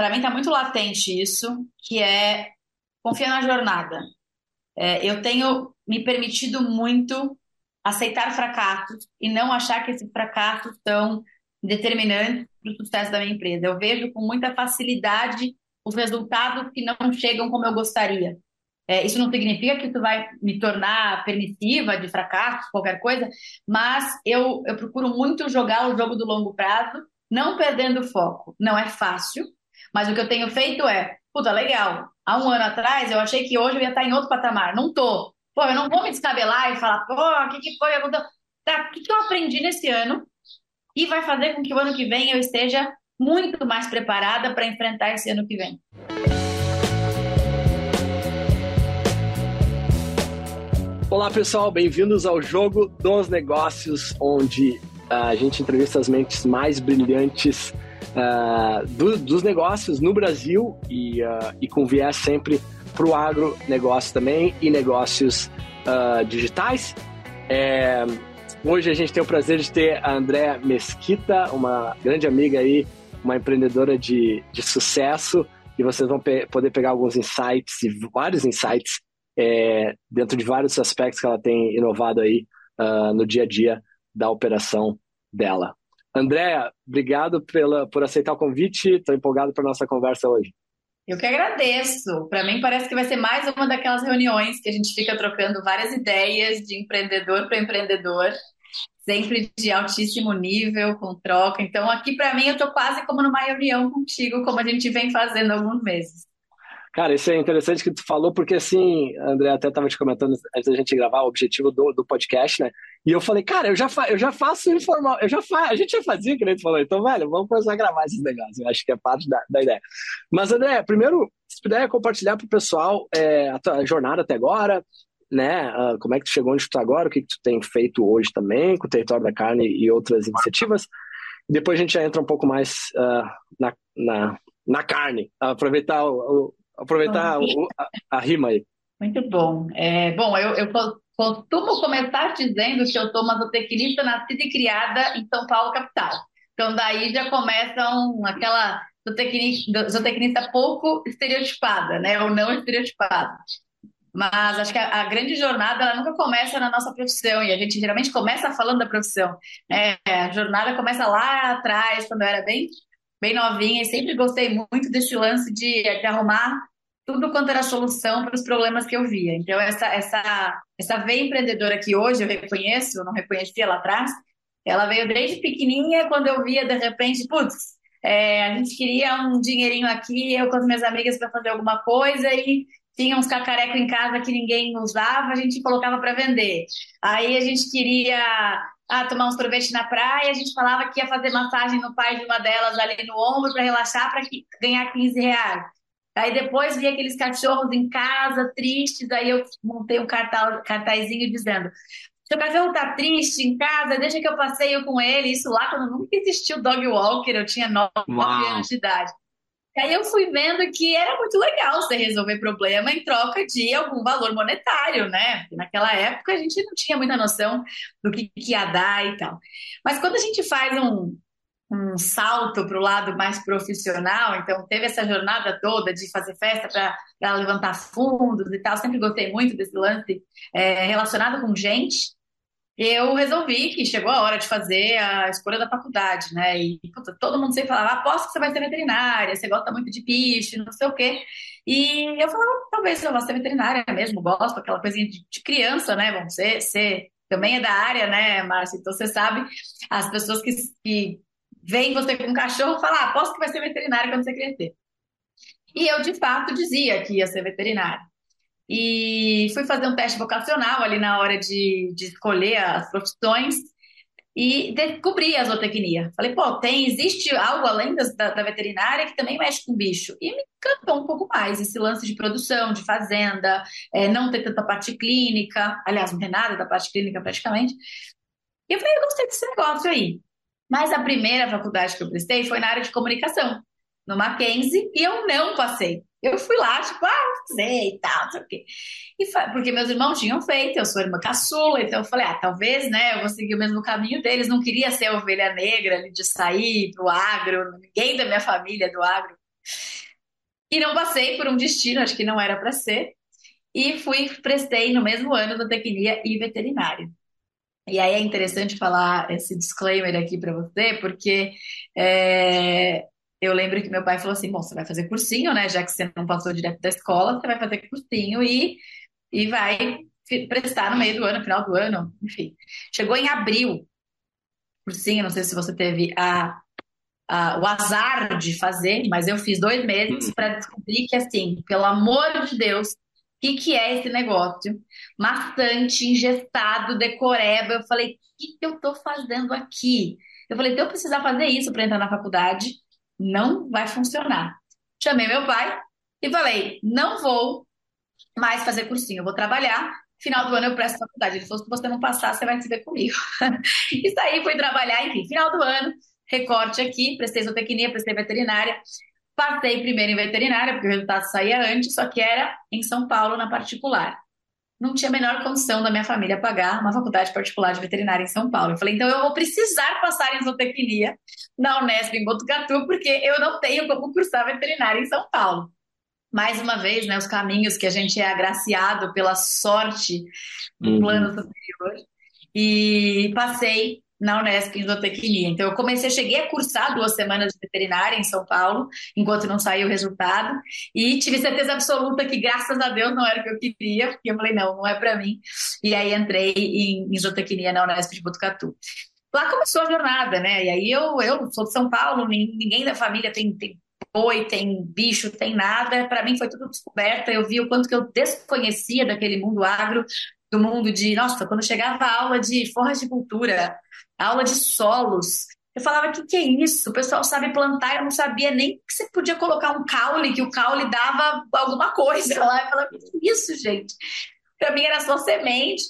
para mim está muito latente isso, que é confiar na jornada. É, eu tenho me permitido muito aceitar fracassos e não achar que esses fracassos são determinantes para o sucesso da minha empresa. Eu vejo com muita facilidade os resultados que não chegam como eu gostaria. É, isso não significa que isso vai me tornar permissiva de fracasso, qualquer coisa, mas eu, eu procuro muito jogar o jogo do longo prazo, não perdendo foco. Não é fácil, mas o que eu tenho feito é, puta, legal, há um ano atrás eu achei que hoje eu ia estar em outro patamar. Não tô. Pô, eu não vou me descabelar e falar, pô, o que, que foi? Tá, o que, que eu aprendi nesse ano e vai fazer com que o ano que vem eu esteja muito mais preparada para enfrentar esse ano que vem. Olá pessoal, bem-vindos ao Jogo dos Negócios, onde uh, a gente entrevista as mentes mais brilhantes uh, do, dos negócios no Brasil e, uh, e com viés sempre para o agronegócio também e negócios digitais. É, hoje a gente tem o prazer de ter a Andréa Mesquita, uma grande amiga aí, uma empreendedora de, de sucesso, e vocês vão pe poder pegar alguns insights, vários insights é, dentro de vários aspectos que ela tem inovado aí uh, no dia a dia da operação dela. Andréa, obrigado pela, por aceitar o convite. Estou empolgado para nossa conversa hoje. Eu que agradeço. Para mim, parece que vai ser mais uma daquelas reuniões que a gente fica trocando várias ideias de empreendedor para empreendedor, sempre de altíssimo nível, com troca. Então, aqui para mim, eu estou quase como numa reunião contigo, como a gente vem fazendo há alguns meses. Cara, isso é interessante que tu falou, porque assim, André até estava te comentando antes da gente gravar o objetivo do, do podcast, né? E eu falei, cara, eu já, fa eu já faço informal, eu já fa a gente já fazia, que nem tu falou, então, velho, vamos começar a gravar esses negócios, eu acho que é parte da, da ideia. Mas, André, primeiro, se puder compartilhar para o pessoal é, a tua jornada até agora, né? Uh, como é que tu chegou onde tu está agora, o que, que tu tem feito hoje também com o Território da Carne e outras iniciativas. Depois a gente já entra um pouco mais uh, na, na, na carne, aproveitar o, aproveitar o, a, a, rima aí. Muito bom. É, bom, eu, eu costumo começar dizendo que eu sou uma zootecnista nascida e criada em São Paulo, capital. Então, daí já começam aquela zootecnista, zootecnista pouco estereotipada, né? Ou não estereotipada. Mas acho que a, a, grande jornada ela nunca começa na nossa profissão e a gente geralmente começa falando da profissão. É, a jornada começa lá atrás, quando eu era bem, bem novinha e sempre gostei muito desse lance de, de arrumar tudo quanto era solução para os problemas que eu via. Então, essa, essa, essa veia empreendedora que hoje eu reconheço, eu não reconhecia lá atrás, ela veio desde pequenininha, quando eu via, de repente, putz, é, a gente queria um dinheirinho aqui, eu com as minhas amigas para fazer alguma coisa e tinha uns cacarecos em casa que ninguém usava, a gente colocava para vender. Aí a gente queria ah, tomar um sorvete na praia, a gente falava que ia fazer massagem no pai de uma delas ali no ombro para relaxar, para ganhar 15 reais. Aí depois vi aqueles cachorros em casa, tristes, aí eu montei um cartaz, cartazinho dizendo seu cachorro tá triste em casa, deixa que eu passeio com ele. Isso lá quando nunca existiu dog walker, eu tinha 9 anos de idade. E aí eu fui vendo que era muito legal você resolver problema em troca de algum valor monetário, né? Porque naquela época a gente não tinha muita noção do que, que ia dar e tal. Mas quando a gente faz um, um salto para o lado mais profissional, então teve essa jornada toda de fazer festa para levantar fundos e tal, sempre gostei muito desse lance é, relacionado com gente, eu resolvi que chegou a hora de fazer a escolha da faculdade, né? E puta, todo mundo sempre falava, aposto que você vai ser veterinária, você gosta muito de bicho, não sei o quê. E eu falava, talvez eu vá ser veterinária mesmo, gosto, aquela coisinha de, de criança, né? Bom, você, você também é da área, né, Márcia? Então você sabe, as pessoas que, que veem você com um cachorro falam, ah, aposto que vai ser veterinária quando você crescer. E eu, de fato, dizia que ia ser veterinária. E fui fazer um teste vocacional ali na hora de, de escolher as profissões e descobri a zootecnia. Falei, pô, tem, existe algo além da, da, veterinária que também mexe com bicho. E me encantou um pouco mais esse lance de produção, de fazenda, é, não ter tanta parte clínica, aliás, não tem nada da parte clínica praticamente. E eu falei, eu gostei desse negócio aí. Mas a primeira faculdade que eu prestei foi na área de comunicação, no Mackenzie, e eu não passei. Eu fui lá, tipo, ah, sei e tal, não sei o quê. E porque meus irmãos tinham feito, eu sou irmã caçula, então eu falei, ah, talvez, né, eu vou seguir o mesmo caminho deles. Não queria ser ovelha negra ali de sair pro agro, ninguém da minha família é do agro. E não passei por um destino, acho que não era para ser. E fui, prestei no mesmo ano zootecnia e veterinária. E aí é interessante falar esse disclaimer aqui para você, porque é, eu lembro que meu pai falou assim: bom, você vai fazer cursinho, né? Já que você não passou direto da escola, você vai fazer cursinho e, e vai prestar no meio do ano, final do ano, enfim. Chegou em abril, cursinho, não sei se você teve a, a, o azar de fazer, mas eu fiz dois meses hum. para descobrir que, assim, pelo amor de Deus, que, que é esse negócio? Maçante, ingestado, decoreba. Eu falei, o que, que eu estou fazendo aqui? Eu falei, se eu precisar fazer isso para entrar na faculdade, não vai funcionar. Chamei meu pai e falei, não vou mais fazer cursinho, eu vou trabalhar. Final do ano eu presto faculdade. Ele falou, se você não passar, você vai se ver comigo. Isso aí, fui trabalhar, enfim, final do ano, recorte aqui, prestei zootecnia, prestei veterinária. Passei primeiro em veterinária, porque o resultado saía antes, só que era em São Paulo, na particular. Não tinha a menor condição da minha família pagar uma faculdade particular de veterinária em São Paulo. Eu falei, então eu vou precisar passar em zootecnia na Unesp em Botucatu, porque eu não tenho como cursar veterinária em São Paulo. Mais uma vez, né, os caminhos que a gente é agraciado pela sorte do uhum. plano superior. E passei na Unesp em zootecnia. Então, eu comecei, cheguei a cursar duas semanas de veterinária em São Paulo, enquanto não saiu o resultado, e tive certeza absoluta que, graças a Deus, não era o que eu queria, porque eu falei, não, não é para mim. E aí entrei em, em zootecnia na Unesp de Botucatu. Lá começou a jornada, né? E aí eu, eu sou de São Paulo, ninguém da família tem, tem boi, tem bicho, tem nada. Para mim foi tudo descoberta. Eu vi o quanto que eu desconhecia daquele mundo agro, do mundo de, nossa, quando chegava a aula de forras de cultura, aula de solos. Eu falava, o que, que é isso? O pessoal sabe plantar, eu não sabia nem que você podia colocar um caule, que o caule dava alguma coisa lá. Eu falava, o que é isso, gente? Para mim era só semente.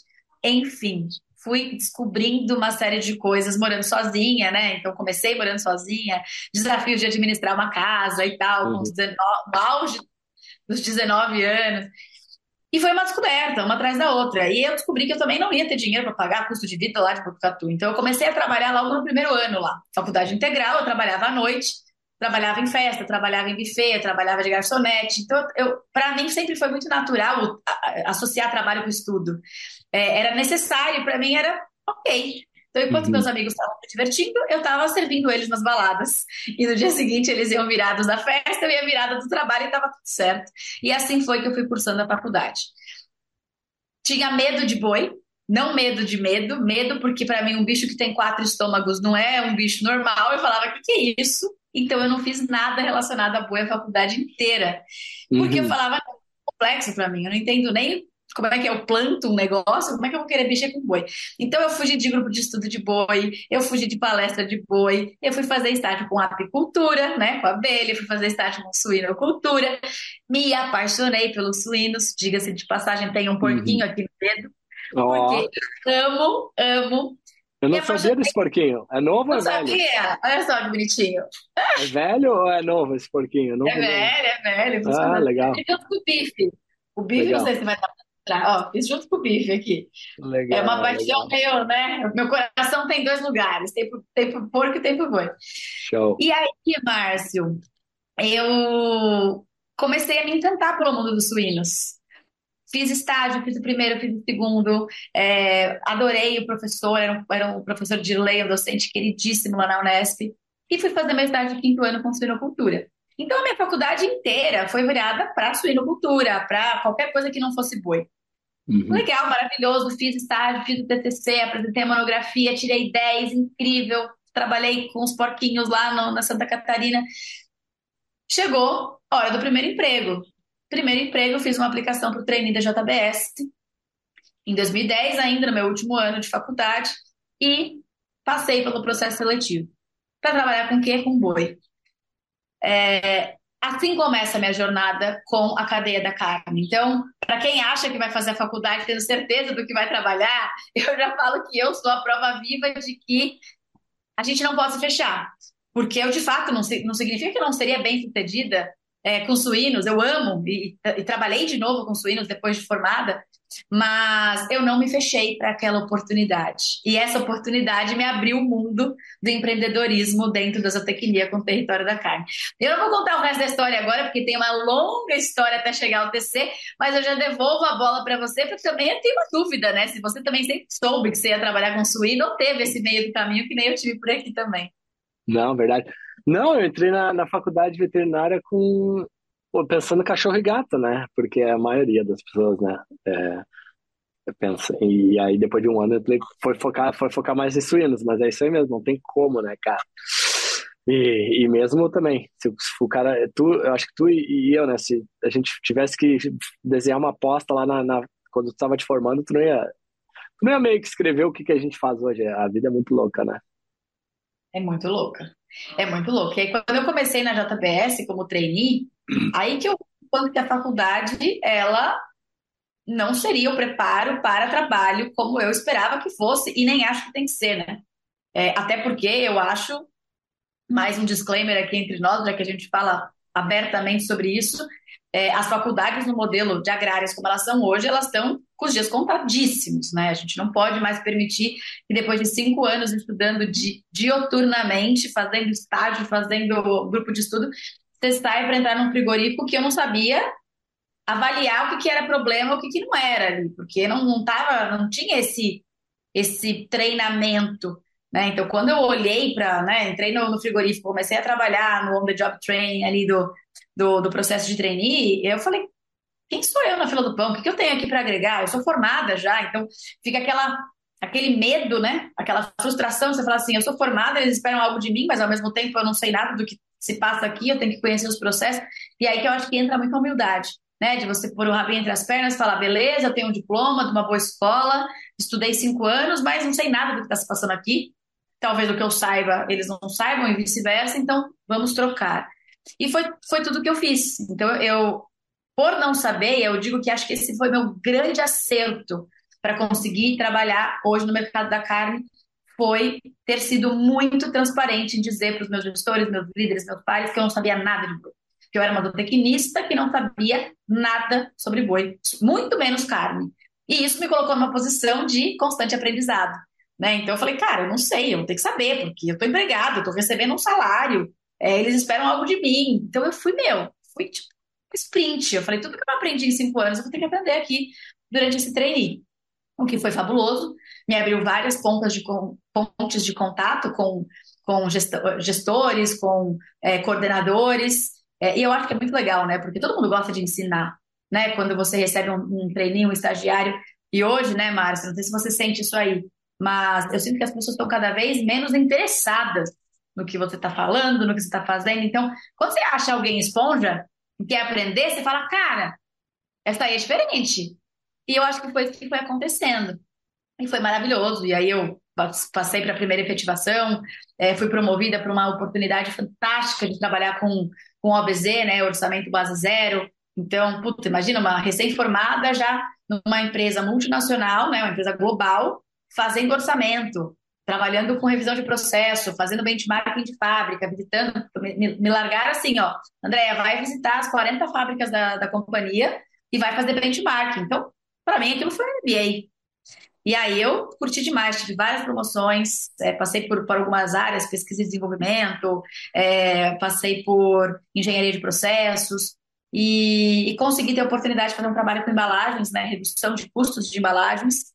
Enfim, fui descobrindo uma série de coisas morando sozinha, né? Então comecei morando sozinha, desafio de administrar uma casa e tal, uhum. com 19, no auge dos 19 anos. E foi uma descoberta, uma atrás da outra. E eu descobri que eu também não ia ter dinheiro para pagar custo de vida lá de Botucatu. Então eu comecei a trabalhar logo no primeiro ano lá. Faculdade integral, eu trabalhava à noite, trabalhava em festa, trabalhava em buffet, trabalhava de garçonete. Então, eu, para mim sempre foi muito natural associar trabalho com estudo. É, era necessário, para mim era ok. Então, enquanto uhum. meus amigos estavam se divertindo, eu estava servindo eles nas baladas. E no dia seguinte eles iam virados da festa, eu ia virada do trabalho e estava tudo certo. E assim foi que eu fui cursando a faculdade. Tinha medo de boi, não medo de medo, medo porque para mim um bicho que tem quatro estômagos não é um bicho normal. Eu falava, o que, que é isso? Então eu não fiz nada relacionado a boi a faculdade inteira. Porque uhum. eu falava, é complexo para mim, eu não entendo nem como é que eu planto um negócio, como é que eu vou querer mexer com boi? Então eu fugi de grupo de estudo de boi, eu fugi de palestra de boi, eu fui fazer estágio com apicultura, né, com abelha, fui fazer estágio com suinocultura, me apaixonei pelos suínos, diga-se de passagem, tem um porquinho uhum. aqui no dedo, oh. porque amo, amo. Eu não sabia desse porquinho. É novo ou é velho? sabia. Olha só que bonitinho. É velho ou é novo esse porquinho? Não é velho, é velho. Ah, legal. o bife. O bife, legal. não sei se vai dar Ó, fiz junto com o bife aqui. Legal, é uma paixão meio, né? Meu coração tem dois lugares: tem pro, tem pro porco e tem pro boi. Show. E aí, Márcio, eu comecei a me encantar pelo mundo dos suínos. Fiz estágio, fiz o primeiro, fiz o segundo, é, adorei o professor, era um, era um professor de lei, um docente queridíssimo lá na Unesp, e fui fazer meu estágio de quinto ano com suinocultura. Então, a minha faculdade inteira foi virada para suinocultura, para qualquer coisa que não fosse boi. Uhum. Legal, maravilhoso. Fiz estágio, fiz o TCC, apresentei a monografia, tirei 10, incrível. Trabalhei com os porquinhos lá no, na Santa Catarina. Chegou hora do primeiro emprego. Primeiro emprego, fiz uma aplicação para o trainee da JBS. Em 2010, ainda no meu último ano de faculdade. E passei pelo processo seletivo. Para trabalhar com o quê? Com boi. É, assim começa a minha jornada com a cadeia da carne. Então, para quem acha que vai fazer a faculdade tendo certeza do que vai trabalhar, eu já falo que eu sou a prova viva de que a gente não pode se fechar. Porque eu, de fato, não, não significa que eu não seria bem sucedida é, com suínos, eu amo e, e, trabalhei de novo com suínos depois de formada, mas eu não me fechei para aquela oportunidade. E essa oportunidade me abriu o mundo do empreendedorismo dentro da zootecnia com o território da carne. Eu não vou contar o resto da história agora, porque tem uma longa história até chegar ao TC, mas eu já devolvo a bola para você, porque também eu tenho uma dúvida, né? Se você também sempre soube que você ia trabalhar com suíno ou teve esse meio do caminho que nem eu tive por aqui também. Não, verdade. Não, eu entrei na, na faculdade veterinária com pensando cachorro e gato, né? Porque a maioria das pessoas, né? É, pensa. E aí depois de um ano eu foi focar, foi focar mais em suínos, mas é isso aí mesmo, não tem como, né, cara? E, e mesmo também, se, se o cara, tu, eu acho que tu e, eu, né? Se a gente tivesse que desenhar uma aposta lá na, na quando tu estava te formando, tu não ia, tu não ia meio que escrever o que, que a gente faz hoje. A vida é muito louca, né? É muito louca. É muito louca. E aí, quando eu comecei na JBS como trainee, aí que eu quando que a faculdade ela não seria o preparo para trabalho como eu esperava que fosse e nem acho que tem que ser, né? É, até porque eu acho mais um disclaimer aqui entre nós, já que a gente fala abertamente sobre isso, é, as faculdades no modelo de agrárias como elas são hoje, elas estão com os dias contadíssimos, né? A gente não pode mais permitir que depois de cinco anos estudando di, dioturnamente, fazendo estágio, fazendo grupo de estudo, testar para entrar num frigorífico que eu não sabia avaliar o que, que era problema, o que, que não era ali, porque não, não tava, não tinha esse esse treinamento, né? Então, quando eu olhei para, né, entrei no, no, frigorífico, comecei a trabalhar no on the job training ali do, do, do processo de trainee, eu falei, quem sou eu na fila do pão? O que, que eu tenho aqui para agregar? Eu sou formada já, então fica aquela aquele medo, né? Aquela frustração, você fala assim, eu sou formada, eles esperam algo de mim, mas ao mesmo tempo eu não sei nada do que se passa aqui, eu tenho que conhecer os processos. E aí que eu acho que entra muita humildade, né? De você pôr o rabinho entre as pernas, falar, beleza, eu tenho um diploma de uma boa escola, estudei cinco anos, mas não sei nada do que está se passando aqui. Talvez o que eu saiba, eles não saibam e vice-versa, então vamos trocar. E foi, foi tudo que eu fiz. Então, eu, por não saber, eu digo que acho que esse foi meu grande acerto para conseguir trabalhar hoje no mercado da carne, foi ter sido muito transparente em dizer para os meus gestores, meus líderes, meus pais, que eu não sabia nada de boi. Que eu era uma zootecnista que não sabia nada sobre boi, muito menos carne. E isso me colocou numa posição de constante aprendizado. Né? Então eu falei, cara, eu não sei, eu vou ter que saber, porque eu estou empregado, eu estou recebendo um salário, é, eles esperam algo de mim. Então eu fui meu, fui tipo sprint. Eu falei, tudo que eu aprendi em cinco anos, eu vou ter que aprender aqui durante esse trainee. O que foi fabuloso, me abriu várias pontas de, pontes de contato com, com gestores, com é, coordenadores, é, e eu acho que é muito legal, né? Porque todo mundo gosta de ensinar, né? Quando você recebe um, um treininho, um estagiário, e hoje, né, Márcia, não sei se você sente isso aí, mas eu sinto que as pessoas estão cada vez menos interessadas no que você está falando, no que você está fazendo. Então, quando você acha alguém esponja e quer aprender, você fala, cara, essa aí é diferente. E eu acho que foi isso que foi acontecendo. E foi maravilhoso. E aí eu passei para a primeira efetivação, é, fui promovida para uma oportunidade fantástica de trabalhar com, com OBZ, né, Orçamento Base Zero. Então, puta, imagina uma recém-formada já numa empresa multinacional, né, uma empresa global, fazendo orçamento, trabalhando com revisão de processo, fazendo benchmarking de fábrica, visitando, me, me largaram assim, ó, Andréia, vai visitar as 40 fábricas da, da companhia e vai fazer benchmarking. Então, para mim, aquilo foi um MBA. E aí eu curti demais, tive várias promoções, é, passei por, por algumas áreas, pesquisa e desenvolvimento, é, passei por engenharia de processos, e, e, consegui ter a oportunidade de fazer um trabalho com embalagens, né, redução de custos de embalagens,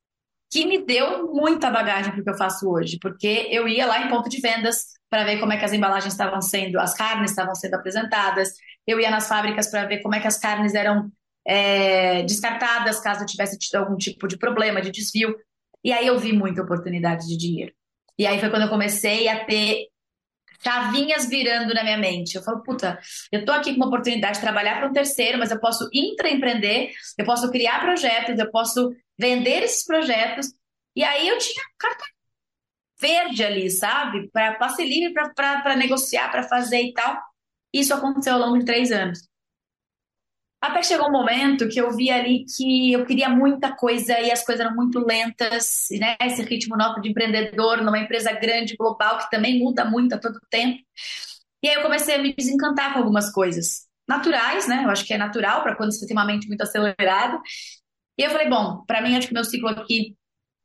que me deu muita bagagem para o que eu faço hoje, porque eu ia lá em ponto de vendas para ver como é que as embalagens estavam sendo, as carnes estavam sendo apresentadas, eu ia nas fábricas para ver como é que as carnes eram é, descartadas caso eu tivesse tido algum tipo de problema, de desvio, e aí eu vi muita oportunidade de dinheiro. E aí foi quando eu comecei a ter chavinhas virando na minha mente. Eu falo, puta, eu tô aqui com uma oportunidade de trabalhar para um terceiro, mas eu posso intraempreender, eu posso criar projetos, eu posso vender esses projetos. E aí eu tinha carta verde ali, sabe? Para passe livre para negociar, para fazer e tal. Isso aconteceu ao longo de três anos. Até chegou um momento que eu vi ali que eu queria muita coisa e as coisas eram muito lentas, né? Esse ritmo nosso de empreendedor numa empresa grande, global, que também muda muito a todo tempo. E aí eu comecei a me desencantar com algumas coisas. naturais, né? Eu acho que é natural para quando você tem uma mente muito acelerada. E eu falei, bom, para mim acho que meu ciclo aqui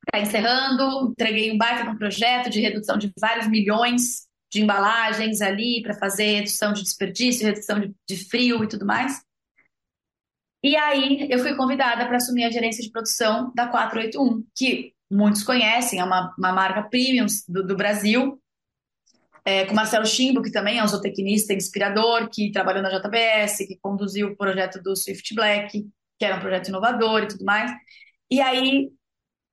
está encerrando, entreguei um baita de um projeto de redução de vários milhões de embalagens ali para fazer redução de desperdício, redução de frio e tudo mais. E aí eu fui convidada para assumir a gerência de produção da 481, que muitos conhecem, é uma, uma marca premium do, do Brasil, é, com Marcelo Chimbo, que também é um zootecnista inspirador, que trabalhou na JBS, que conduziu o projeto do Swift Black, que era um projeto inovador e tudo mais. E aí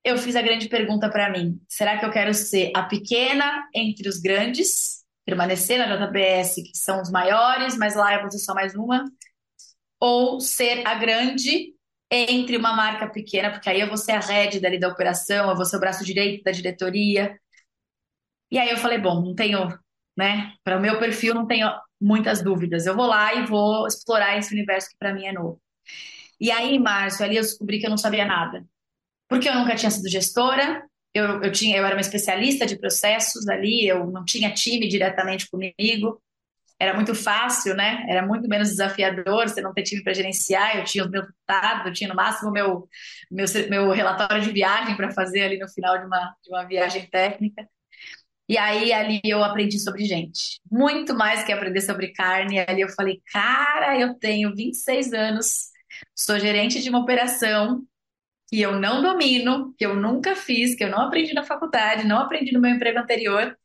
eu fiz a grande pergunta para mim: será que eu quero ser a pequena entre os grandes, permanecer na JBS, que são os maiores, mas lá eu vou ser só mais uma? Ou ser a grande entre uma marca pequena, porque aí eu vou ser a head dali da operação, eu vou ser o braço direito da diretoria. E aí eu falei, bom, não tenho, né? Para o meu perfil não tenho muitas dúvidas. Eu vou lá e vou explorar esse universo que para mim é novo. E aí, Márcio, ali eu descobri que eu não sabia nada porque eu nunca tinha sido gestora, eu, eu, tinha, eu era uma especialista de processos ali, eu não tinha time diretamente comigo, era muito fácil, né? Era muito menos desafiador você não ter time para gerenciar. Eu tinha o meu eu tinha no máximo meu meu, meu relatório de viagem para fazer ali no final de uma, de uma viagem técnica. E aí ali eu aprendi sobre gente, muito mais que aprender sobre carne. Ali eu falei, cara, eu tenho 26 anos, sou gerente de uma operação que eu não domino, que eu nunca fiz, que eu não aprendi na faculdade, não aprendi no meu emprego anterior.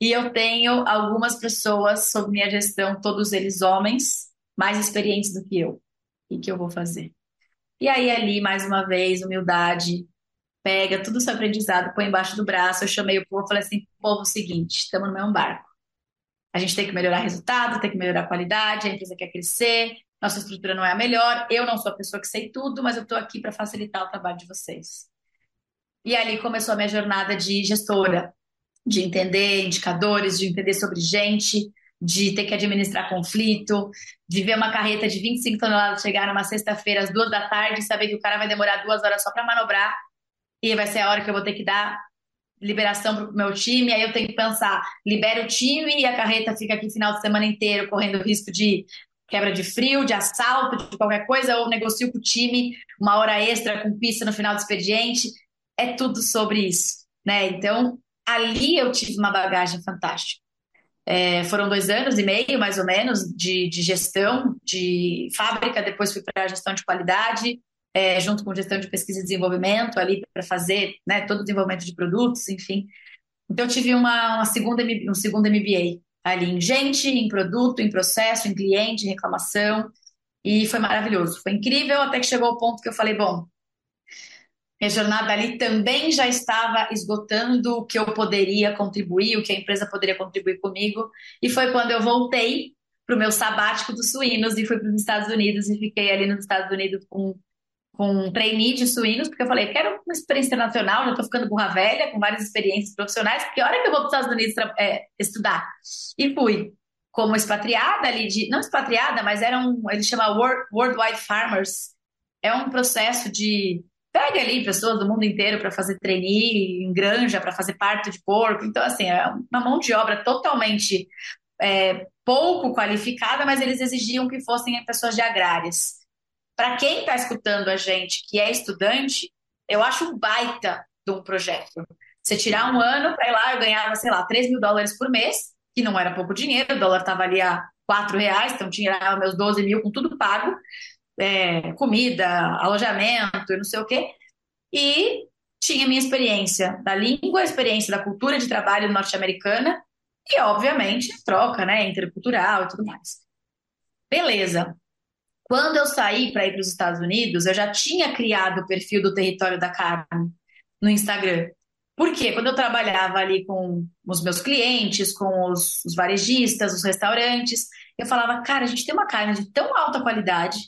E eu tenho algumas pessoas sob minha gestão, todos eles homens, mais experientes do que eu. O que eu vou fazer? E aí, ali, mais uma vez, humildade, pega tudo seu aprendizado, põe embaixo do braço. Eu chamei o povo, falei assim: povo, seguinte, estamos no mesmo barco. A gente tem que melhorar resultado, tem que melhorar a qualidade, a empresa quer crescer, nossa estrutura não é a melhor, eu não sou a pessoa que sei tudo, mas eu estou aqui para facilitar o trabalho de vocês. E ali começou a minha jornada de gestora, de entender indicadores, de entender sobre gente, de ter que administrar conflito, de ver uma carreta de 25 toneladas chegar numa sexta-feira às duas da tarde e saber que o cara vai demorar duas horas só para manobrar e vai ser a hora que eu vou ter que dar liberação para o meu time, aí eu tenho que pensar, libera o time e a carreta fica aqui final de semana inteiro correndo risco de quebra de frio, de assalto, de qualquer coisa, ou negocio com o time uma hora extra com pista no final do expediente. É tudo sobre isso, né? Então, ali eu tive uma bagagem fantástica. É, foram dois anos e meio, mais ou menos, de, de gestão de fábrica, depois fui para a gestão de qualidade, é, junto com gestão de pesquisa e desenvolvimento, ali para fazer né, todo o desenvolvimento de produtos, enfim. Então, eu tive uma, uma segunda, um segundo MBA ali em gente, em produto, em processo, em cliente, reclamação. E foi maravilhoso, foi incrível, até que chegou o ponto que eu falei, bom, minha jornada ali também já estava esgotando o que eu poderia contribuir, o que a empresa poderia contribuir comigo. E foi quando eu voltei para o meu sabático dos suínos e fui para os Estados Unidos e fiquei ali nos Estados Unidos com com um trainee de suínos, porque eu falei, quero uma experiência internacional, já estou ficando burra velha, com várias experiências profissionais, porque hora que eu vou para os Estados Unidos é, estudar? E fui como expatriada ali, de, não expatriada, mas era um, ele chama World, Worldwide Farmers, é um processo de, pega ali pessoas do mundo inteiro para fazer trainee, em granja, para fazer parto de porco, então assim, é uma mão de obra totalmente é, pouco qualificada, mas eles exigiam que fossem pessoas de agrárias. Para quem está escutando a gente que é estudante, eu acho um baita de um projeto. Você tirar um ano para ir lá, eu ganhava, sei lá, 3 mil dólares por mês, que não era pouco dinheiro, o dólar estava ali a 4 reais, então tinha meus 12 mil com tudo pago, é, comida, alojamento não sei o quê. E tinha minha experiência da língua, experiência da cultura de trabalho norte-americana e, obviamente, troca, né, intercultural e tudo mais. Beleza. Quando eu saí para ir para os Estados Unidos, eu já tinha criado o perfil do Território da Carne no Instagram. Por quê? Quando eu trabalhava ali com os meus clientes, com os, os varejistas, os restaurantes, eu falava, cara, a gente tem uma carne de tão alta qualidade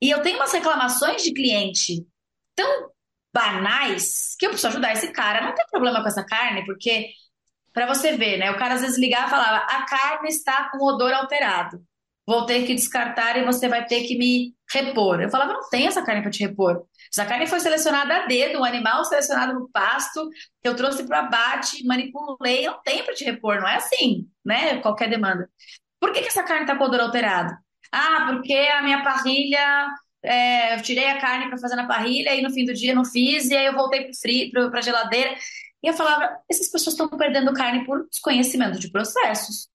e eu tenho umas reclamações de cliente tão banais que eu preciso ajudar esse cara. Não tem problema com essa carne, porque, para você ver, né? O cara às vezes ligava e falava, a carne está com odor alterado vou ter que descartar e você vai ter que me repor. Eu falava, não tem essa carne para te repor. Essa carne foi selecionada a dedo, um animal selecionado no pasto, que eu trouxe para abate, manipulei, não tem para te repor, não é assim, né? Qualquer demanda. Por que, que essa carne está com odor alterado? Ah, porque a minha parrilha, é, eu tirei a carne para fazer na parrilha e no fim do dia não fiz, e aí eu voltei para a geladeira. E eu falava, essas pessoas estão perdendo carne por desconhecimento de processos.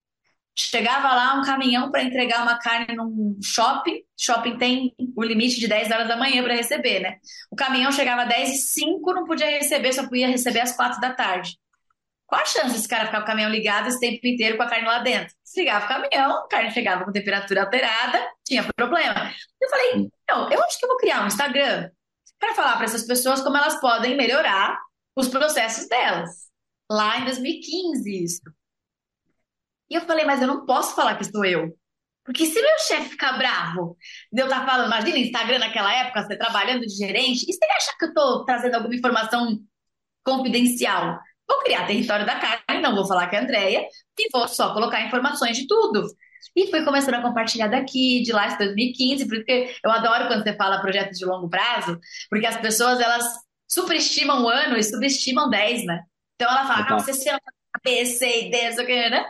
Chegava lá um caminhão para entregar uma carne num shopping. Shopping tem o limite de 10 horas da manhã para receber, né? O caminhão chegava às 10 e 5, não podia receber, só podia receber às 4 da tarde. Qual a chance desse cara ficar com o caminhão ligado esse tempo inteiro com a carne lá dentro? Desligava o caminhão, a carne chegava com temperatura alterada, tinha problema. Eu falei, não, eu acho que eu vou criar um Instagram para falar para essas pessoas como elas podem melhorar os processos delas. Lá em 2015, isso. E eu falei, mas eu não posso falar que sou eu. Porque se meu chefe ficar bravo de eu estar tá falando, imagina Instagram naquela época, você trabalhando de gerente, e se ele achar que eu estou trazendo alguma informação confidencial? Vou criar território da carne, não vou falar que é a Andrea, e vou só colocar informações de tudo. E fui começando a compartilhar daqui, de lá de 2015, porque eu adoro quando você fala projetos de longo prazo, porque as pessoas, elas superestimam um ano e subestimam 10, né? Então ela fala, ah, você se ama B, C, D, isso aqui, né?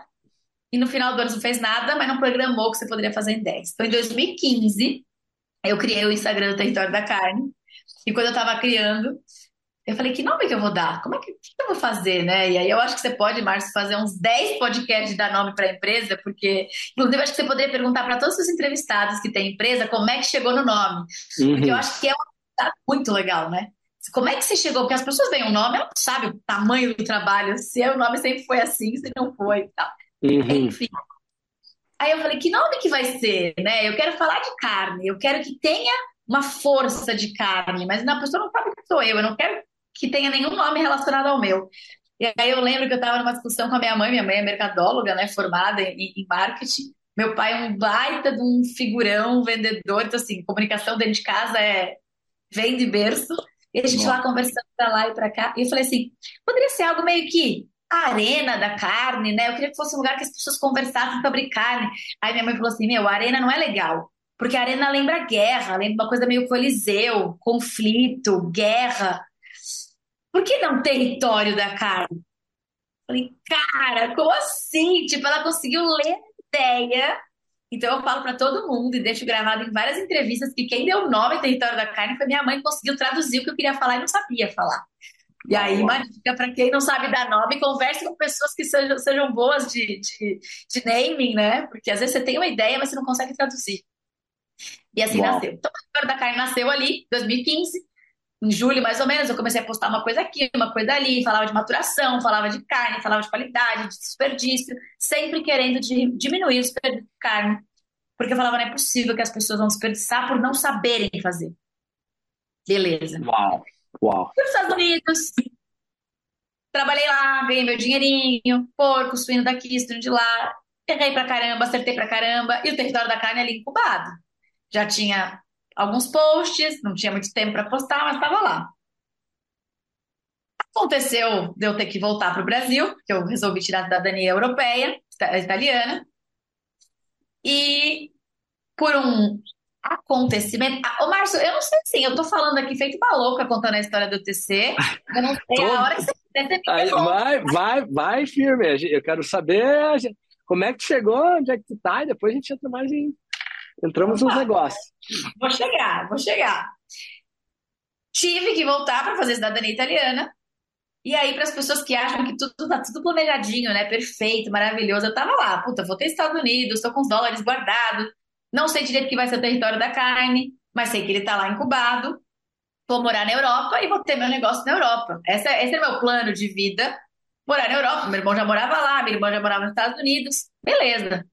E no final do ano não fez nada, mas não programou que você poderia fazer em 10. Então, em 2015, eu criei o Instagram do Território da Carne. E quando eu estava criando, eu falei, que nome que eu vou dar? Como é que, que eu vou fazer, né? E aí eu acho que você pode, Márcio, fazer uns 10 podcasts de dar nome para a empresa, porque, inclusive, acho que você poderia perguntar para todos os entrevistados que têm empresa como é que chegou no nome. Uhum. Porque eu acho que é uma muito legal, né? Como é que você chegou? Porque as pessoas veem o nome, ela não sabe o tamanho do trabalho, se o nome sempre foi assim, se não foi e tal. Uhum. Enfim. Aí eu falei, que nome que vai ser, né? Eu quero falar de carne, eu quero que tenha uma força de carne, mas a pessoa não sabe que sou eu, eu não quero que tenha nenhum nome relacionado ao meu. E aí eu lembro que eu estava numa discussão com a minha mãe, minha mãe é mercadóloga, né, formada em, em marketing. Meu pai é um baita de um figurão, vendedor, então assim, comunicação dentro de casa é vem de berço. E a gente Bom. lá conversando para lá e para cá. E eu falei assim, poderia ser algo meio que a arena da carne, né? Eu queria que fosse um lugar que as pessoas conversassem sobre carne. Aí minha mãe falou assim: meu, a arena não é legal. Porque a arena lembra guerra, lembra uma coisa meio coliseu, conflito, guerra. Por que não território da carne? Falei, cara, como assim? Tipo, ela conseguiu ler a ideia. Então eu falo para todo mundo e deixo gravado em várias entrevistas que quem deu o nome território da carne foi minha mãe que conseguiu traduzir o que eu queria falar e não sabia falar. E aí, uma dica para quem não sabe dar nome, converse com pessoas que sejam, sejam boas de, de, de, naming, né? Porque às vezes você tem uma ideia, mas você não consegue traduzir. E assim Uau. nasceu. Então, a história da carne nasceu ali, 2015. Em julho, mais ou menos, eu comecei a postar uma coisa aqui, uma coisa ali, falava de maturação, falava de carne, falava de qualidade, de desperdício, sempre querendo diminuir o desperdício de carne. Porque eu falava, não é possível que as pessoas vão desperdiçar por não saberem fazer. Beleza. Uau. Uau. Fui nos Estados Unidos, trabalhei lá, ganhei meu dinheirinho, porco, suíno daqui, suíno de lá, errei pra caramba, acertei pra caramba, e o território da carne ali incubado. Já tinha alguns posts, não tinha muito tempo para postar, mas estava lá. Aconteceu de eu ter que voltar para o Brasil, porque eu resolvi tirar a cidadania europeia, italiana, e por um acontecimento. Ah, ô, Márcio, eu não sei assim, eu tô falando aqui feito uma louca contando a história do TC. Eu não sei a hora que você quiser, você Vai, vai, vai firme. Eu quero saber como é que chegou, onde é que tu tá, e depois a gente entra mais em. Entramos nos negócios. Vou chegar, vou chegar. Tive que voltar para fazer cidadania italiana. E aí, para as pessoas que acham que tudo tá tudo planejadinho, né? Perfeito, maravilhoso. Eu tava lá, puta, vou ter Estados Unidos, estou com os dólares guardados não sei direito que vai ser o território da carne, mas sei que ele está lá incubado. Vou morar na Europa e vou ter meu negócio na Europa. Esse é meu plano de vida. Morar na Europa. Meu irmão já morava lá, minha irmã já morava nos Estados Unidos. Beleza.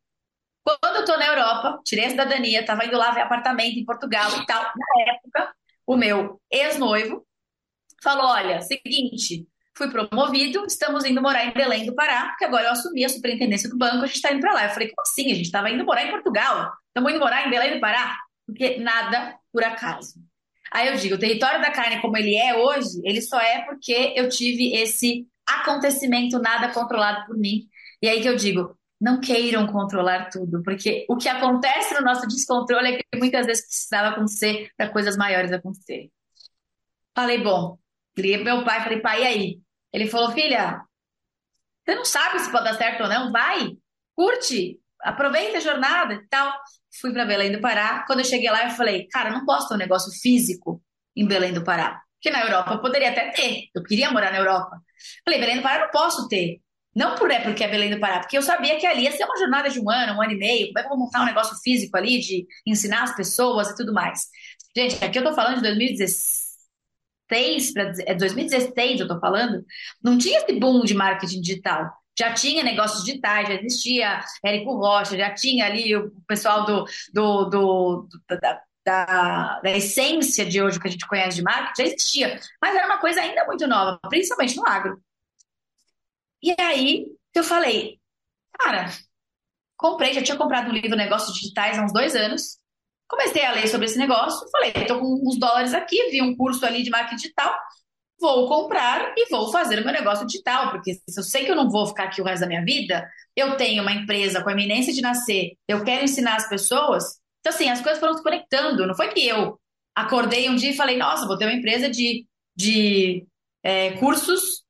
Quando eu tô na Europa, tirei a cidadania, tava indo lá ver apartamento em Portugal e tal. Na época, o meu ex-noivo falou: olha, seguinte, fui promovido, estamos indo morar em Belém do Pará, porque agora eu assumi a superintendência do banco, a gente está indo para lá. Eu falei, como assim? A gente estava indo morar em Portugal, estamos indo morar em Belém do Pará? Porque nada por acaso. Aí eu digo, o território da carne como ele é hoje, ele só é porque eu tive esse acontecimento nada controlado por mim. E aí que eu digo, não queiram controlar tudo, porque o que acontece no nosso descontrole é que muitas vezes precisava acontecer para coisas maiores acontecerem. Falei, bom, liguei meu pai, falei, pai, e aí? Ele falou, filha, você não sabe se pode dar certo ou não, vai, curte, aproveita a jornada e tal. Fui para Belém do Pará. Quando eu cheguei lá, eu falei, cara, não posso ter um negócio físico em Belém do Pará. Porque na Europa eu poderia até ter. Eu queria morar na Europa. Falei, Belém do Pará eu não posso ter. Não por é porque é Belém do Pará, porque eu sabia que ali ia ser uma jornada de um ano, um ano e meio. Como é que eu vou montar um negócio físico ali, de ensinar as pessoas e tudo mais? Gente, aqui eu tô falando de 2016, para é 2016 eu tô falando. Não tinha esse boom de marketing digital já tinha negócios digitais, já existia Érico Rocha, já tinha ali o pessoal do, do, do, do da, da, da, essência de hoje que a gente conhece de marketing, já existia, mas era uma coisa ainda muito nova, principalmente no agro. E aí eu falei, cara, comprei, já tinha comprado um livro Negócios Digitais há uns dois anos, comecei a ler sobre esse negócio, falei, estou com uns dólares aqui, vi um curso ali de marketing digital, vou comprar e vou fazer o meu negócio digital, porque se eu sei que eu não vou ficar aqui o resto da minha vida, eu tenho uma empresa com a eminência de nascer, eu quero ensinar as pessoas. Então, assim, as coisas foram se conectando. Não foi que eu acordei um dia e falei, nossa, vou ter uma empresa de, de é, cursos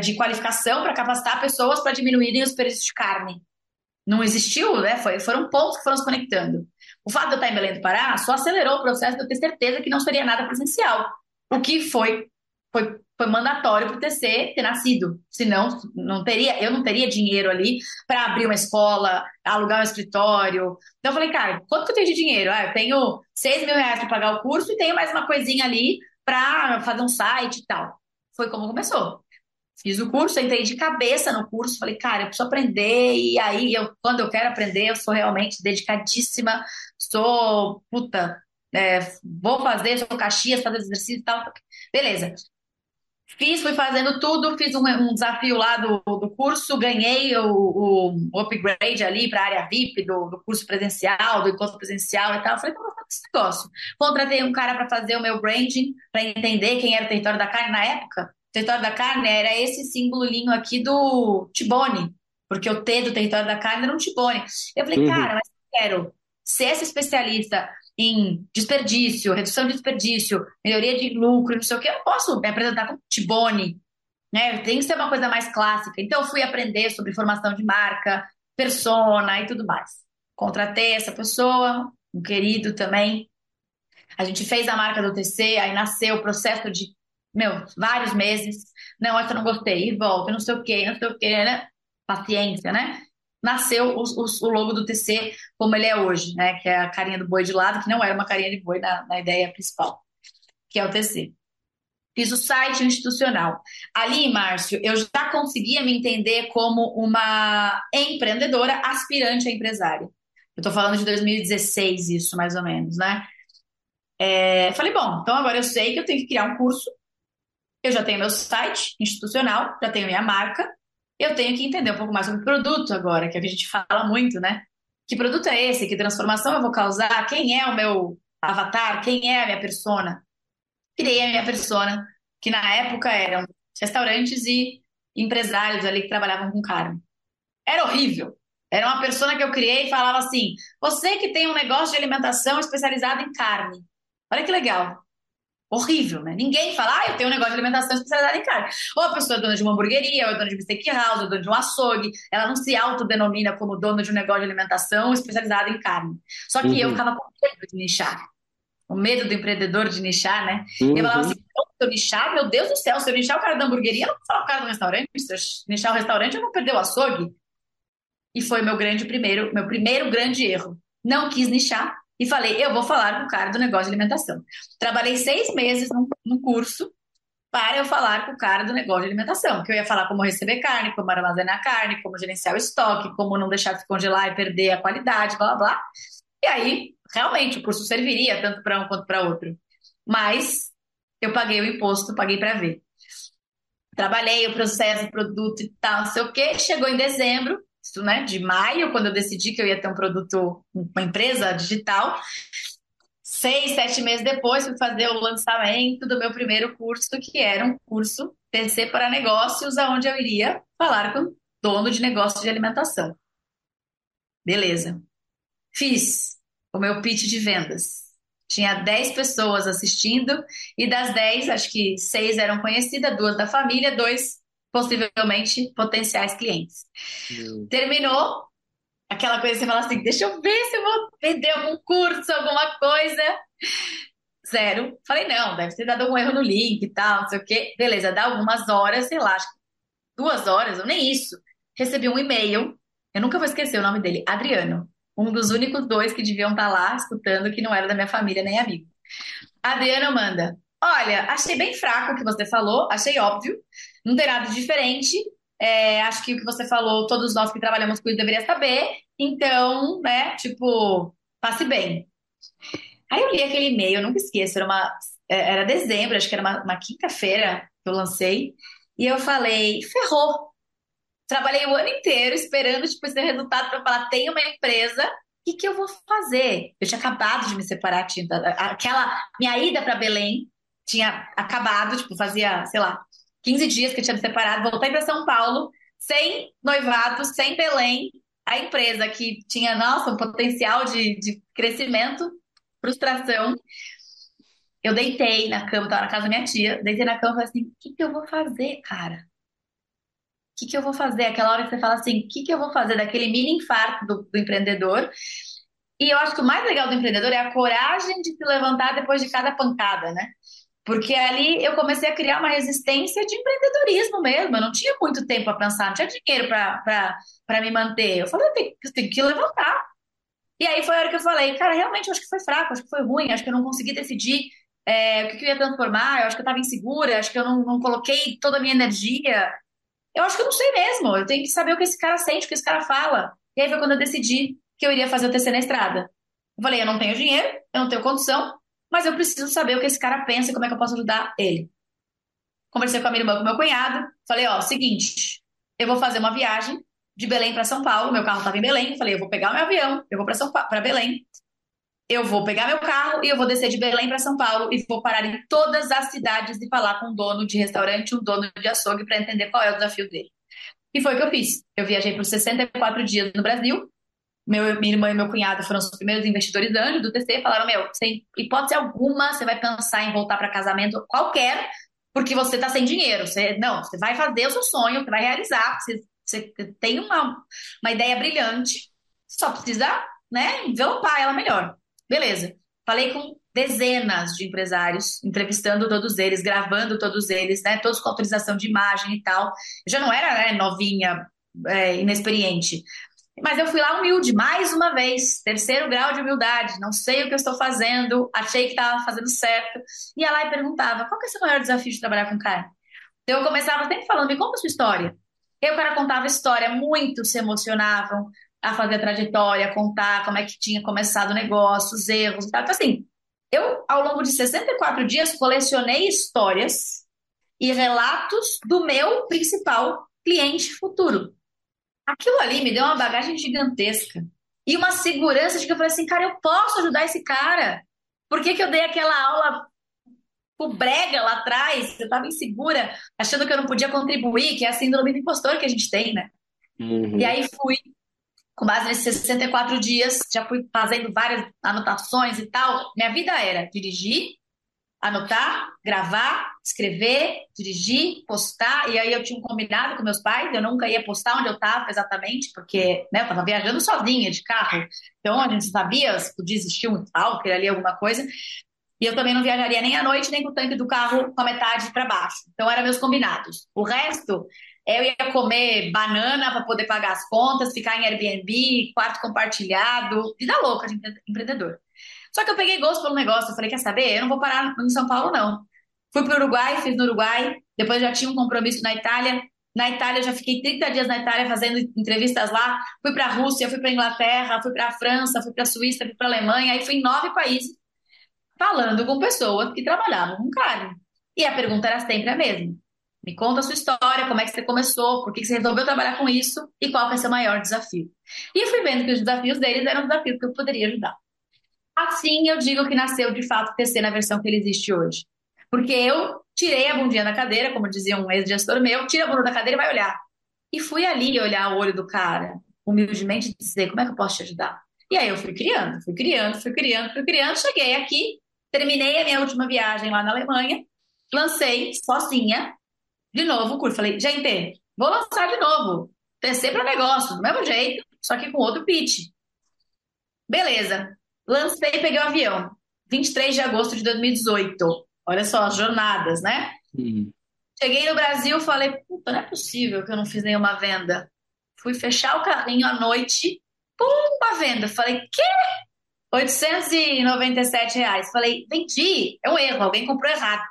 de qualificação para capacitar pessoas para diminuírem os preços de carne. Não existiu, né? Foi, foram pontos que foram se conectando. O fato de eu estar em Belém do Pará só acelerou o processo de eu ter certeza que não seria nada presencial o que foi foi, foi mandatório para o TC ter nascido. Senão, não teria, eu não teria dinheiro ali para abrir uma escola, alugar um escritório. Então, eu falei, cara, quanto que eu tenho de dinheiro? Ah, eu tenho 6 mil reais para pagar o curso e tenho mais uma coisinha ali para fazer um site e tal. Foi como começou. Fiz o curso, entrei de cabeça no curso, falei, cara, eu preciso aprender, e aí, eu, quando eu quero aprender, eu sou realmente dedicadíssima, sou, puta, é, vou fazer, sou Caxias, fazer exercício e tal. Beleza. Fiz, fui fazendo tudo, fiz um, um desafio lá do, do curso, ganhei o, o, o upgrade ali para a área VIP do, do, curso presencial, do encontro presencial e tal. Falei, como fazer esse negócio? Contratei um cara para fazer o meu branding, para entender quem era o território da carne na época. O território da carne era esse símbololinho aqui do Tibone, porque o T do território da carne era um Tibone. Eu falei, uhum. cara, mas eu quero ser esse especialista em desperdício, redução de desperdício, melhoria de lucro, não sei o que, eu posso me apresentar como Tibone, né? Tem que ser uma coisa mais clássica. Então, eu fui aprender sobre formação de marca, persona e tudo mais. Contratei essa pessoa, um querido também. A gente fez a marca do TC, aí nasceu o processo de, meu, vários meses. Não, essa eu não gostei, e volta, não sei o que, não sei o que, né? Paciência, né? Nasceu o, o, o, logo do TC como ele é hoje, né? Que é a carinha do boi de lado, que não era uma carinha de boi na, na ideia principal, que é o TC. Fiz o site institucional. Ali, Márcio, eu já conseguia me entender como uma empreendedora aspirante a empresária. Eu estou falando de 2016, isso mais ou menos, né? É, falei, bom, então agora eu sei que eu tenho que criar um curso. Eu já tenho meu site institucional, já tenho minha marca, eu tenho que entender um pouco mais sobre o produto agora, que é o que a gente fala muito, né? Que produto é esse? Que transformação eu vou causar? Quem é o meu avatar? Quem é a minha persona? Criei a minha persona, que na época eram restaurantes e empresários ali que trabalhavam com carne. Era horrível. Era uma persona que eu criei e falava assim: você que tem um negócio de alimentação especializado em carne. Olha que legal horrível, né? Ninguém fala, ah, eu tenho um negócio de alimentação especializada em carne. Ou a pessoa é dona de uma hamburgueria, ou é dona de bistec house, ou é dona de um açougue. Ela não se autodenomina como dona de um negócio de alimentação especializada em carne. Só que uhum. eu ficava com medo de nichar. O medo do empreendedor de nichar, né? Uhum. Eu falava assim, se eu nichar, meu Deus do céu, se eu nichar o cara da hamburgueria, eu não vou falar o cara do restaurante. Se eu nichar o restaurante, eu vou perder o açougue. E foi meu grande primeiro, meu primeiro grande erro. Não quis nichar, e falei, eu vou falar com o cara do negócio de alimentação. Trabalhei seis meses no, curso para eu falar com o cara do negócio de alimentação, que eu ia falar como receber carne, como armazenar carne, como gerenciar o estoque, como não deixar de congelar e perder a qualidade, blá blá blá. E aí, realmente, o curso serviria tanto para um quanto para outro. Mas eu paguei o imposto, paguei para ver. Trabalhei o processo, produto e tal, não sei o quê. Chegou em dezembro, né, de maio, quando eu decidi que eu ia ter um produto, uma empresa digital. Seis, sete meses depois, fui fazer o lançamento do meu primeiro curso, que era um curso TC para negócios, aonde eu iria falar com dono de negócio de alimentação. Beleza. Fiz o meu pitch de vendas. Tinha 10 pessoas assistindo e das 10, acho que seis eram conhecidas, duas da família, dois possivelmente potenciais clientes. Terminou, Aquela coisa você fala assim, deixa eu ver se eu vou vender algum curso, alguma coisa. Zero. Falei, não, deve ter dado algum erro no link e tal, não sei o quê. Beleza, dá algumas horas, sei lá, acho que duas horas, ou nem isso. Recebi um e-mail, eu nunca vou esquecer o nome dele, Adriano. Um dos únicos dois que deviam estar lá escutando, que não era da minha família nem amigo. Adriano manda: Olha, achei bem fraco o que você falou, achei óbvio, não tem nada diferente. É, acho que o que você falou, todos nós que trabalhamos com isso deveria saber. Então, né, tipo, passe bem. Aí eu li aquele e-mail, eu nunca esqueço, era uma, é, era dezembro, acho que era uma, uma quinta-feira que eu lancei, e eu falei, ferrou. Trabalhei o ano inteiro esperando, tipo, esse resultado para falar, tem uma empresa, o que, que eu vou fazer? Eu tinha acabado de me separar, tinha, aquela minha ida para Belém tinha acabado, tipo, fazia, sei lá, 15 dias que eu tinha me separado, voltei para São Paulo, sem noivado, sem Belém, a empresa que tinha, nossa, um potencial de, de crescimento, frustração. Eu deitei na cama, tava na casa da minha tia, deitei na cama e falei assim: o que, que eu vou fazer, cara? O que, que eu vou fazer? Aquela hora que você fala assim: o que, que eu vou fazer daquele mini infarto do, do empreendedor? E eu acho que o mais legal do empreendedor é a coragem de se levantar depois de cada pancada, né? Porque ali eu comecei a criar uma resistência de empreendedorismo mesmo. Eu não tinha muito tempo para pensar, não tinha dinheiro para me manter. Eu falei, eu tenho, eu tenho que levantar. E aí foi a hora que eu falei, cara, realmente eu acho que foi fraco, acho que foi ruim, acho que eu não consegui decidir é, o que, que eu ia transformar, eu acho que eu estava insegura, acho que eu não, não coloquei toda a minha energia. Eu acho que eu não sei mesmo, eu tenho que saber o que esse cara sente, o que esse cara fala. E aí foi quando eu decidi que eu iria fazer o TC na estrada. Eu falei, eu não tenho dinheiro, eu não tenho condição, mas eu preciso saber o que esse cara pensa e como é que eu posso ajudar ele. Conversei com a minha irmã, com meu cunhado, falei, ó, seguinte, eu vou fazer uma viagem de Belém para São Paulo, meu carro estava em Belém, falei, eu vou pegar o meu avião, eu vou para São para Belém, eu vou pegar meu carro e eu vou descer de Belém para São Paulo e vou parar em todas as cidades e falar com um dono de restaurante, um dono de açougue para entender qual é o desafio dele. E foi o que eu fiz. Eu viajei por 64 dias no Brasil. Meu, minha irmã e meu cunhado foram os primeiros investidores anjos do TC. Falaram: Meu, sem hipótese alguma, você vai pensar em voltar para casamento qualquer, porque você está sem dinheiro. Você, não, você vai fazer o seu sonho, você vai realizar. Você você tem uma, uma ideia brilhante, só precisa, né, envelopar ela melhor. Beleza. Falei com dezenas de empresários, entrevistando todos eles, gravando todos eles, né, todos com autorização de imagem e tal. Eu já não era né, novinha, é, inexperiente. Mas eu fui lá humilde, mais uma vez, terceiro grau de humildade, não sei o que eu estou fazendo, achei que estava fazendo certo. Ia lá e perguntava, qual que é o seu maior desafio de trabalhar com carne? Então eu começava sempre falando, me conta a sua história. E o cara contava história, muitos se emocionavam a fazer a trajetória, contar como é que tinha começado o negócio, os erros e tal. Então, assim, eu, ao longo de 64 dias, colecionei histórias e relatos do meu principal cliente futuro. Aquilo ali me deu uma bagagem gigantesca e uma segurança de que eu falei assim, cara, eu posso ajudar esse cara. Por que, que eu dei aquela aula o brega lá atrás, eu estava insegura, achando que eu não podia contribuir, que é a síndrome do impostor que a gente tem, né? Uhum. E aí fui, com base nesses 64 dias, já fui fazendo várias anotações e tal. Minha vida era dirigir, anotar, gravar, escrever, dirigir, postar. E aí eu tinha um combinado com meus pais, eu nunca ia postar onde eu estava exatamente, porque né, eu estava viajando sozinha de carro. Então a gente sabia se podia existir um stalker ali, alguma coisa. E eu também não viajaria nem à noite, nem com o tanque do carro com a metade para baixo. Então, eram meus combinados. O resto, eu ia comer banana para poder pagar as contas, ficar em Airbnb, quarto compartilhado, vida louca de empreendedor. Só que eu peguei gosto pelo negócio, eu falei, quer saber? Eu não vou parar em São Paulo, não. Fui para o Uruguai, fiz no Uruguai, depois já tinha um compromisso na Itália. Na Itália, já fiquei 30 dias na Itália fazendo entrevistas lá. Fui para a Rússia, fui para a Inglaterra, fui para a França, fui para a Suíça, fui para a Alemanha. Aí fui em nove países falando com pessoas que trabalhavam com carne. E a pergunta era sempre a mesma. Me conta a sua história, como é que você começou, por que você resolveu trabalhar com isso e qual é o seu maior desafio. E fui vendo que os desafios deles eram desafios que eu poderia ajudar. Assim, eu digo que nasceu de fato o na versão que ele existe hoje. Porque eu tirei a bundinha da cadeira, como dizia um ex-gestor meu, tira a bunda da cadeira e vai olhar. E fui ali olhar o olho do cara, humildemente, dizer como é que eu posso te ajudar. E aí eu fui criando, fui criando, fui criando, fui criando, cheguei aqui Terminei a minha última viagem lá na Alemanha, lancei sozinha de novo o curso. Falei, gente, vou lançar de novo. Terceiro para negócio, do mesmo jeito, só que com outro pitch. Beleza. Lancei e peguei o avião. 23 de agosto de 2018. Olha só, as jornadas, né? Uhum. Cheguei no Brasil, falei, puta, não é possível que eu não fiz nenhuma venda. Fui fechar o carrinho à noite, pum, a venda. Falei, quê? 897 reais. Falei, vendi. É um erro, alguém comprou errado.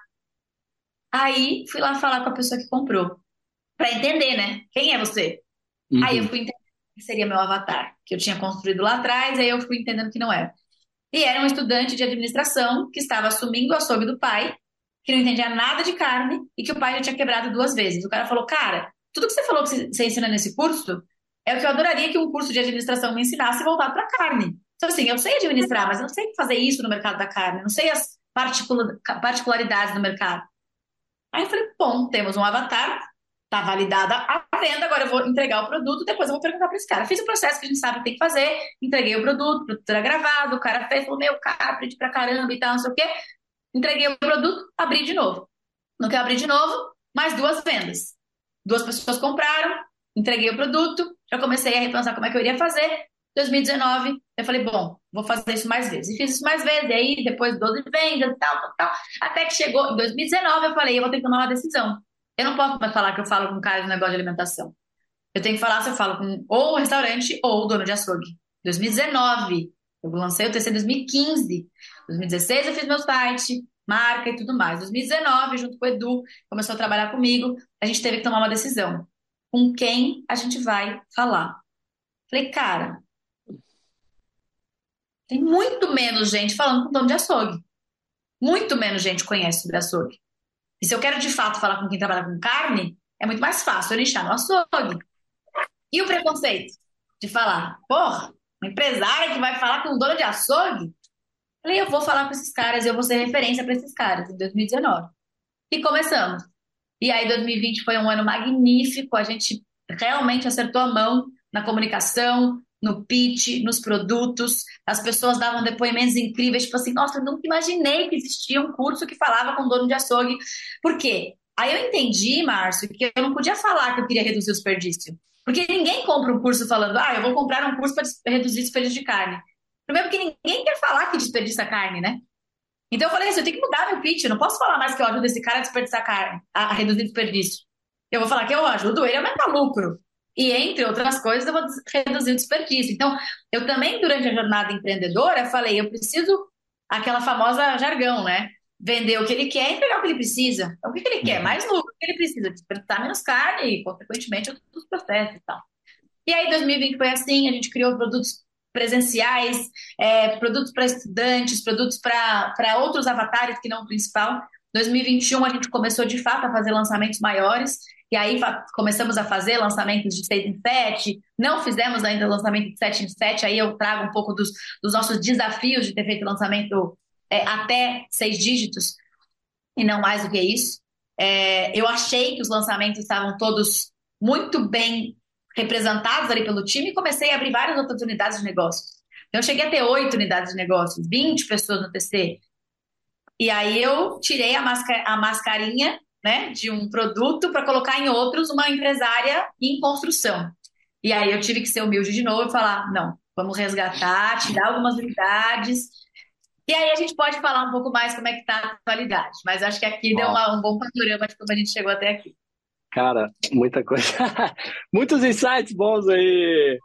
Aí fui lá falar com a pessoa que comprou. Pra entender, né? Quem é você? Uhum. Aí eu fui entender que seria meu avatar, que eu tinha construído lá atrás, aí eu fui entendendo que não era. E era um estudante de administração que estava assumindo o açougue do pai, que não entendia nada de carne e que o pai já tinha quebrado duas vezes. O cara falou: Cara, tudo que você falou que você ensina nesse curso é o que eu adoraria que um curso de administração me ensinasse voltado para carne. Então, assim, eu sei administrar, mas eu não sei fazer isso no mercado da carne, não sei as particularidades do mercado. Aí eu falei, bom, temos um avatar, tá validada a venda, agora eu vou entregar o produto, depois eu vou perguntar para esse cara. Fiz o processo que a gente sabe que tem que fazer, entreguei o produto, o produto era gravado, o cara fez, falou, meu, cara, aprendi pra caramba e tal, não sei o quê. Entreguei o produto, abri de novo. No que eu abri de novo, mais duas vendas. Duas pessoas compraram, entreguei o produto, já comecei a repensar como é que eu iria fazer. 2019, eu falei, bom, vou fazer isso mais vezes. E fiz isso mais vezes, e aí depois 12 vendas e tal, tal, tal. Até que chegou em 2019, eu falei, eu vou ter que tomar uma decisão. Eu não posso mais falar que eu falo com um cara de negócio de alimentação. Eu tenho que falar se eu falo com ou o restaurante ou o dono de açougue. 2019, eu lancei o TC em 2015. 2016 eu fiz meu site, marca e tudo mais. 2019, junto com o Edu, começou a trabalhar comigo, a gente teve que tomar uma decisão. Com quem a gente vai falar? Falei, cara, tem muito menos gente falando com dono de açougue. Muito menos gente conhece sobre açougue. E se eu quero de fato falar com quem trabalha com carne, é muito mais fácil ele estar no açougue. E o preconceito de falar, porra, uma empresária que vai falar com o dono de açougue? Falei, eu vou falar com esses caras, eu vou ser referência para esses caras, em 2019. E começamos. E aí, 2020 foi um ano magnífico, a gente realmente acertou a mão na comunicação, no pitch, nos produtos. As pessoas davam depoimentos incríveis, tipo assim, nossa, eu nunca imaginei que existia um curso que falava com dono de açougue. Por quê? Aí eu entendi, Márcio, que eu não podia falar que eu queria reduzir o desperdício. Porque ninguém compra um curso falando, ah, eu vou comprar um curso para reduzir desperdício de carne. Primeiro porque ninguém quer falar que desperdiça carne, né? Então eu falei assim, eu tenho que mudar meu pitch, eu não posso falar mais que eu ajudo esse cara a desperdiçar carne, a reduzir desperdício. Eu vou falar que eu ajudo ele a aumentar lucro. E, entre outras coisas, eu vou reduzir o desperdício. Então, eu também, durante a jornada empreendedora, falei, eu preciso, aquela famosa jargão, né? Vender o que ele quer e entregar o que ele precisa. Então, o que, ele quer? Uhum. Mais lucro. O que ele precisa? Desperdiçar menos carne e, consequentemente, outros processos e tal. E aí, 2020 foi assim, a gente criou produtos presenciais, é, produtos para estudantes, produtos para outros avatares que não o principal. 2021 a gente começou de fato a fazer lançamentos maiores e aí começamos a fazer lançamentos de 6 em 7, não fizemos ainda lançamento de 7 em 7, aí eu trago um pouco dos, dos nossos desafios de ter feito lançamento é, até seis dígitos, e não mais do que isso. É, eu achei que os lançamentos estavam todos muito bem representados ali pelo time e comecei a abrir várias outras unidades de negócios. Então, eu cheguei a ter oito unidades de negócios, 20 pessoas no TC. E aí eu tirei a, masca a mascarinha né, de um produto para colocar em outros uma empresária em construção. E aí eu tive que ser humilde de novo e falar, não, vamos resgatar, tirar algumas unidades. E aí a gente pode falar um pouco mais como é que está a atualidade. Mas acho que aqui deu uma, um bom panorama de como a gente chegou até aqui. Cara, muita coisa. Muitos insights bons aí,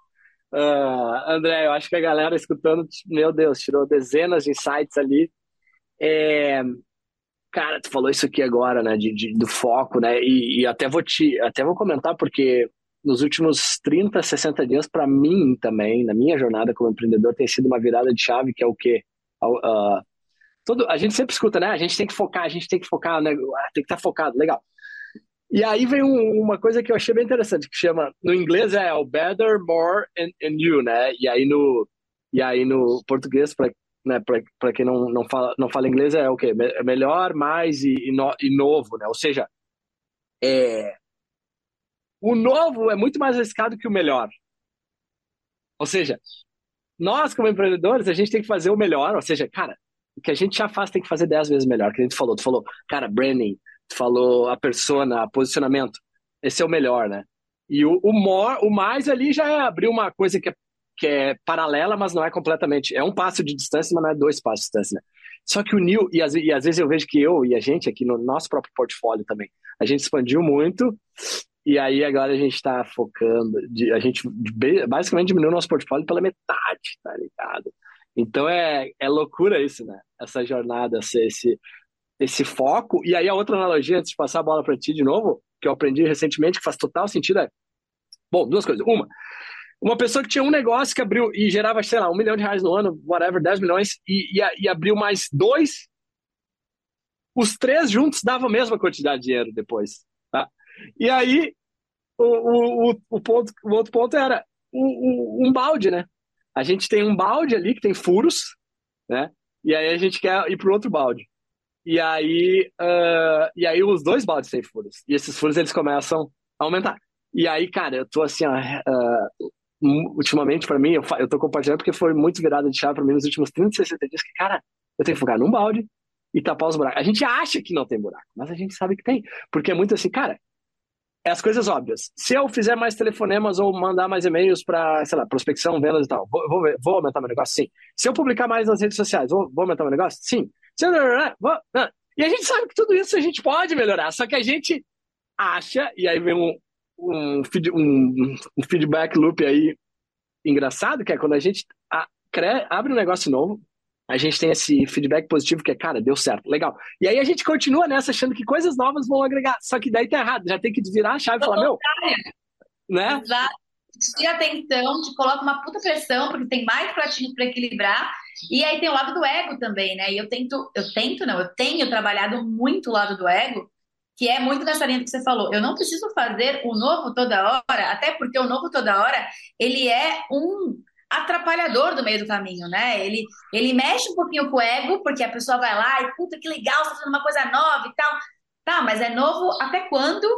uh, André. Eu acho que a galera escutando, meu Deus, tirou dezenas de insights ali. É, Cara, tu falou isso aqui agora, né, de, de do foco, né, e, e, até vou te, até vou comentar porque nos últimos 30, 60 dias, para mim também, na minha jornada como empreendedor, tem sido uma virada de chave, que é o quê? Uh, todo, a gente sempre escuta, né, a gente tem que focar, a gente tem que focar, né, ah, tem que estar tá focado, legal. E aí vem um, uma coisa que eu achei bem interessante, que chama, no inglês é o better, more and, and you, né, e aí no, e aí no português, para né, para quem não, não, fala, não fala inglês, é o quê? É melhor, mais e, e, no, e novo, né? Ou seja, é, o novo é muito mais arriscado que o melhor. Ou seja, nós como empreendedores, a gente tem que fazer o melhor, ou seja, cara, o que a gente já faz tem que fazer dez vezes melhor, que a gente falou. Tu falou, cara, branding, tu falou a persona, posicionamento, esse é o melhor, né? E o, o, more, o mais ali já é abrir uma coisa que é, que é paralela, mas não é completamente. É um passo de distância, mas não é dois passos de distância, né? Só que o New, e às, e às vezes eu vejo que eu e a gente aqui no nosso próprio portfólio também, a gente expandiu muito, e aí agora a gente está focando, a gente basicamente diminuiu nosso portfólio pela metade, tá ligado? Então é, é loucura isso, né? Essa jornada, esse, esse foco. E aí a outra analogia, antes de passar a bola para ti de novo, que eu aprendi recentemente, que faz total sentido, é. Bom, duas coisas. Uma, uma pessoa que tinha um negócio que abriu e gerava, sei lá, um milhão de reais no ano, whatever, 10 milhões, e, e, e abriu mais dois, os três juntos davam a mesma quantidade de dinheiro depois. Tá? E aí, o, o, o, ponto, o outro ponto era o, o, um balde, né? A gente tem um balde ali que tem furos, né? E aí a gente quer ir para outro balde. E aí, uh, e aí os dois baldes têm furos. E esses furos eles começam a aumentar. E aí, cara, eu tô assim, uh, ultimamente para mim, eu, eu tô compartilhando porque foi muito virada de chave para mim nos últimos 30, 60 dias, que, cara, eu tenho que focar num balde e tapar os buracos. A gente acha que não tem buraco, mas a gente sabe que tem. Porque é muito assim, cara, é as coisas óbvias. Se eu fizer mais telefonemas ou mandar mais e-mails para, sei lá, prospecção, vendas e tal, vou, vou, vou, aumentar meu negócio? Sim. Se eu publicar mais nas redes sociais, vou, vou aumentar meu negócio? Sim. Se eu, vou, e a gente sabe que tudo isso a gente pode melhorar, só que a gente acha, e aí vem um, um, um, um feedback loop aí engraçado, que é quando a gente a, cre, abre um negócio novo, a gente tem esse feedback positivo que é, cara, deu certo, legal. E aí a gente continua nessa achando que coisas novas vão agregar, só que daí tá errado, já tem que virar a chave e falar, meu, né? Exato. Te atenção, te coloca uma puta pressão, porque tem mais pratinhos para equilibrar. E aí tem o lado do ego também, né? E eu tento, eu tento, não, eu tenho trabalhado muito o lado do ego, que é muito nessa linha que você falou. Eu não preciso fazer o novo toda hora, até porque o novo toda hora, ele é um atrapalhador do meio do caminho, né? Ele, ele mexe um pouquinho com o ego, porque a pessoa vai lá e, puta, que legal, você tá fazendo uma coisa nova e tal. Tá, mas é novo até quando?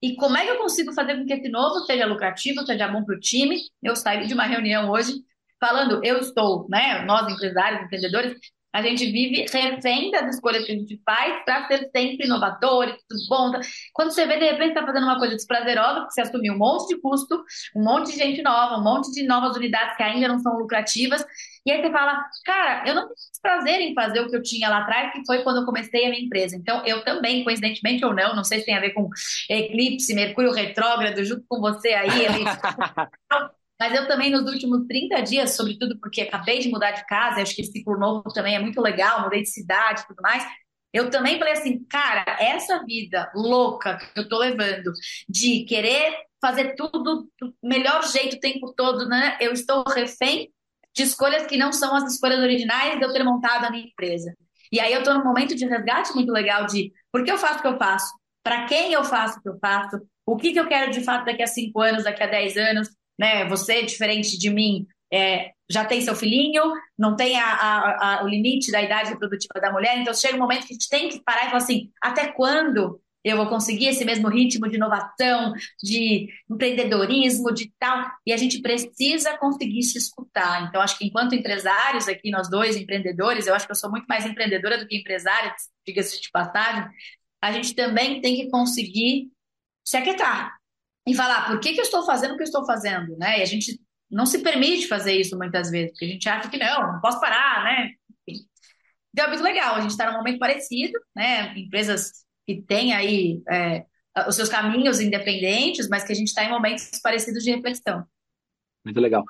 E como é que eu consigo fazer com que esse novo seja lucrativo, seja bom para o time? Eu saí de uma reunião hoje falando, eu estou, né? Nós, empresários, empreendedores, a gente vive refém das escolhas que a gente faz para ser sempre inovador e tudo bom. Quando você vê, de repente, está fazendo uma coisa desprazerosa, porque você assumiu um monte de custo, um monte de gente nova, um monte de novas unidades que ainda não são lucrativas. E aí você fala, cara, eu não tenho prazer em fazer o que eu tinha lá atrás, que foi quando eu comecei a minha empresa. Então, eu também, coincidentemente ou não, não sei se tem a ver com eclipse, Mercúrio retrógrado, junto com você aí, Mas eu também, nos últimos 30 dias, sobretudo porque acabei de mudar de casa, acho que esse ciclo novo também é muito legal, mudei de cidade e tudo mais. Eu também falei assim, cara, essa vida louca que eu tô levando, de querer fazer tudo do melhor jeito o tempo todo, né? Eu estou refém de escolhas que não são as escolhas originais de eu ter montado a minha empresa. E aí eu estou num momento de resgate muito legal de por que eu faço o que eu faço, para quem eu faço o que eu faço, o que, que eu quero de fato daqui a cinco anos, daqui a dez anos, né? Você, diferente de mim, é, já tem seu filhinho, não tem a, a, a, o limite da idade reprodutiva da mulher, então chega um momento que a gente tem que parar e falar assim, até quando eu vou conseguir esse mesmo ritmo de inovação, de empreendedorismo, de tal, e a gente precisa conseguir se escutar. Então, acho que enquanto empresários aqui, nós dois empreendedores, eu acho que eu sou muito mais empreendedora do que empresária, diga-se de passagem, a gente também tem que conseguir se aquietar, e falar por que, que eu estou fazendo o que eu estou fazendo, né? E a gente não se permite fazer isso muitas vezes, porque a gente acha que não, não posso parar, né? Então é muito legal, a gente está num momento parecido, né? Empresas que têm aí é, os seus caminhos independentes, mas que a gente está em momentos parecidos de reflexão. Muito legal.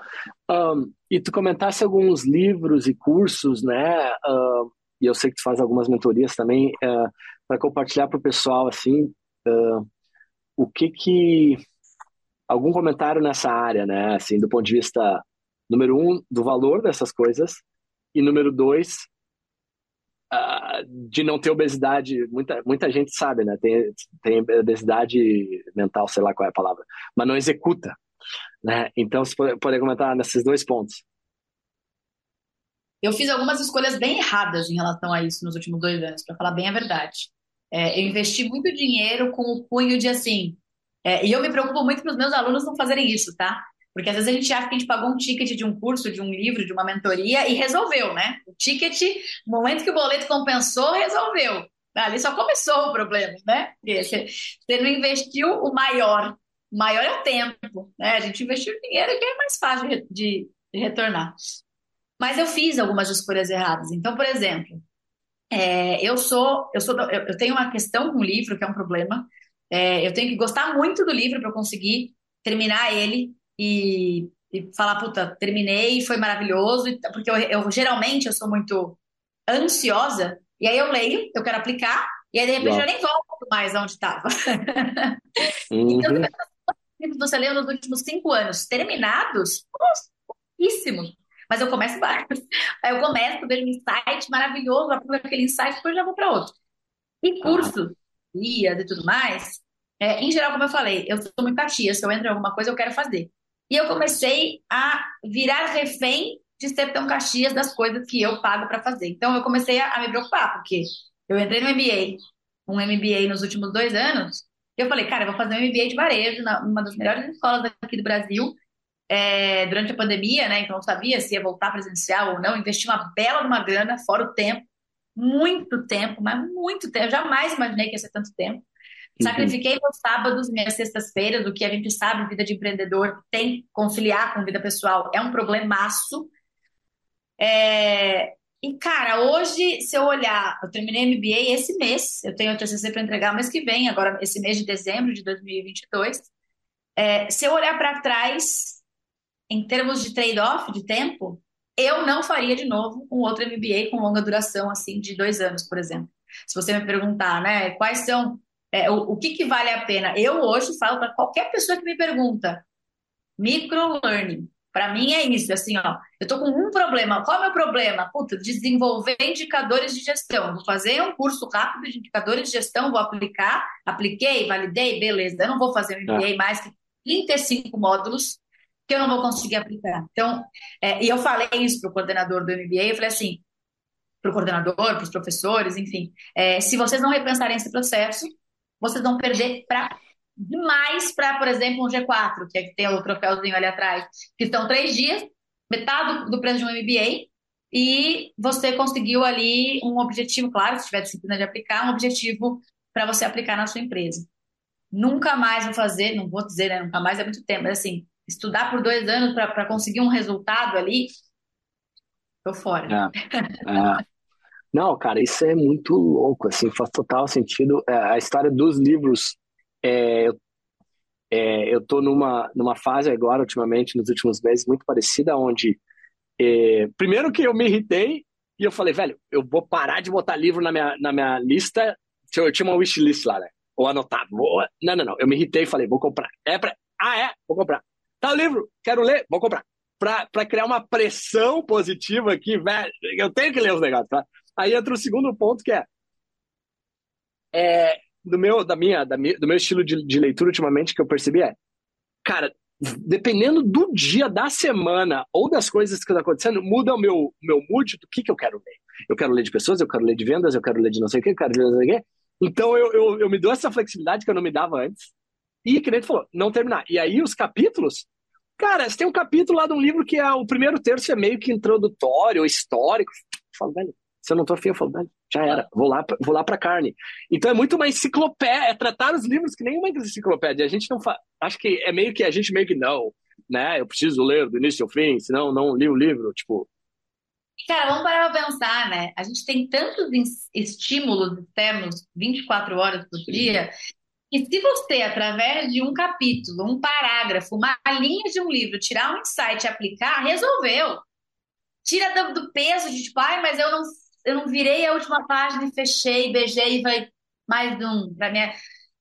Um, e tu comentasse alguns livros e cursos, né? Uh, e eu sei que tu faz algumas mentorias também, uh, para compartilhar para o pessoal, assim, uh, o que que algum comentário nessa área, né? Assim, do ponto de vista número um do valor dessas coisas e número dois uh, de não ter obesidade. Muita muita gente sabe, né? Tem tem obesidade mental, sei lá qual é a palavra, mas não executa, né? Então você pode, pode comentar nesses dois pontos. Eu fiz algumas escolhas bem erradas em relação a isso nos últimos dois anos, para falar bem a verdade. É, eu investi muito dinheiro com o cunho de assim. É, e eu me preocupo muito para os meus alunos não fazerem isso, tá? Porque às vezes a gente acha que a gente pagou um ticket de um curso, de um livro, de uma mentoria e resolveu, né? O ticket, no momento que o boleto compensou, resolveu. Ali só começou o problema, né? Porque você, não investiu o maior. maior é o tempo, né? A gente investiu dinheiro que é mais fácil de, de retornar. Mas eu fiz algumas escolhas erradas. Então, por exemplo, é, eu sou, eu sou, eu, eu, tenho uma questão com o livro que é um problema. É, eu tenho que gostar muito do livro para conseguir terminar ele e, e, falar, puta, terminei, foi maravilhoso, porque eu, eu geralmente eu sou muito ansiosa e aí eu leio, eu quero aplicar e aí de repente eu nem volto mais onde estava. Uhum. Então, você leu nos últimos cinco anos terminados, pouquíssimos. Mas eu começo vários. Aí eu começo, vejo um insight maravilhoso, aprovo aquele insight, depois já vou para outro. E cursos, guias e tudo mais, é, em geral, como eu falei, eu sou muito catia, se eu entro em alguma coisa, eu quero fazer. E eu comecei a virar refém de ser tão caxias das coisas que eu pago para fazer. Então eu comecei a, a, me preocupar, porque eu entrei no MBA, um MBA nos últimos dois anos, eu falei, cara, eu vou fazer um MBA de varejo, numa das melhores escolas aqui do Brasil, é, durante a pandemia, né? Então não sabia se ia voltar presencial ou não. Investi uma bela uma grana, fora o tempo, muito tempo, mas muito tempo. Eu jamais imaginei que ia ser tanto tempo. Uhum. Sacrifiquei meus sábados, minhas sextas-feiras, o que a gente sabe, vida de empreendedor tem que conciliar com vida pessoal, é um problemaço. É, e, cara, hoje, se eu olhar, eu terminei MBA esse mês, eu tenho o TCC para entregar mês que vem, agora esse mês de dezembro de 2022. É, se eu olhar para trás, em termos de trade-off de tempo, eu não faria de novo um outro MBA com longa duração, assim, de dois anos, por exemplo. Se você me perguntar, né, quais são, é, o, o que, que vale a pena? Eu hoje falo para qualquer pessoa que me pergunta, micro-learning. Para mim é isso, assim, ó. Eu tô com um problema. Qual é o meu problema? Puta, desenvolver indicadores de gestão. Vou fazer um curso rápido de indicadores de gestão, vou aplicar, apliquei, validei, beleza. Eu não vou fazer um MBA é. mais que 35 módulos que eu não vou conseguir aplicar. Então, é, e eu falei isso para o coordenador do MBA, eu falei assim, para o coordenador, para os professores, enfim, é, se vocês não repensarem esse processo, vocês vão perder para demais para, por exemplo, um G4, que é que tem o troféuzinho ali atrás, que são três dias, metade do preço de um MBA, e você conseguiu ali um objetivo, claro, se tiver disciplina de aplicar, um objetivo para você aplicar na sua empresa. Nunca mais vou fazer, não vou dizer, né, nunca mais é muito tempo, mas assim, estudar por dois anos para conseguir um resultado ali, tô fora. É, é. Não, cara, isso é muito louco, assim, faz total sentido. É, a história dos livros é, é, eu estou numa, numa fase agora, ultimamente, nos últimos meses, muito parecida, onde é, primeiro que eu me irritei e eu falei, velho, eu vou parar de botar livro na minha, na minha lista. Eu tinha uma wishlist lá, né? Ou anotado. Vou... Não, não, não. Eu me irritei e falei, vou comprar. É pra... Ah, é? Vou comprar. Tá o livro, quero ler, vou comprar. Para criar uma pressão positiva aqui, velho, eu tenho que ler os negócios, tá? Aí entra o segundo ponto que é, é do meu, da minha, da minha, do meu estilo de, de leitura ultimamente que eu percebi é, cara, dependendo do dia da semana ou das coisas que estão acontecendo, muda o meu, meu mood do que, que eu quero ler. Eu quero ler de pessoas, eu quero ler de vendas, eu quero ler de não sei o que, eu quero ler de não sei o que. Então eu, eu, eu me dou essa flexibilidade que eu não me dava antes. E, que nem tu falou, não terminar. E aí os capítulos, cara, você tem um capítulo lá de um livro que é o primeiro terço é meio que introdutório, histórico. Eu falo, velho, se eu não tô afim, eu falo, velho, já era, vou lá, vou lá pra carne. Então é muito uma enciclopédia, é tratar os livros que nem uma enciclopédia. A gente não faz, acho que é meio que a gente meio que não, né? Eu preciso ler do início ao fim, senão não li o livro, tipo. Cara, vamos parar pra pensar, né? A gente tem tantos estímulos externos 24 horas por dia e se você, através de um capítulo, um parágrafo, uma linha de um livro, tirar um insight e aplicar, resolveu. Tira do, do peso de tipo, ai, mas eu não eu não virei a última página e fechei, beijei e vai mais um para minha.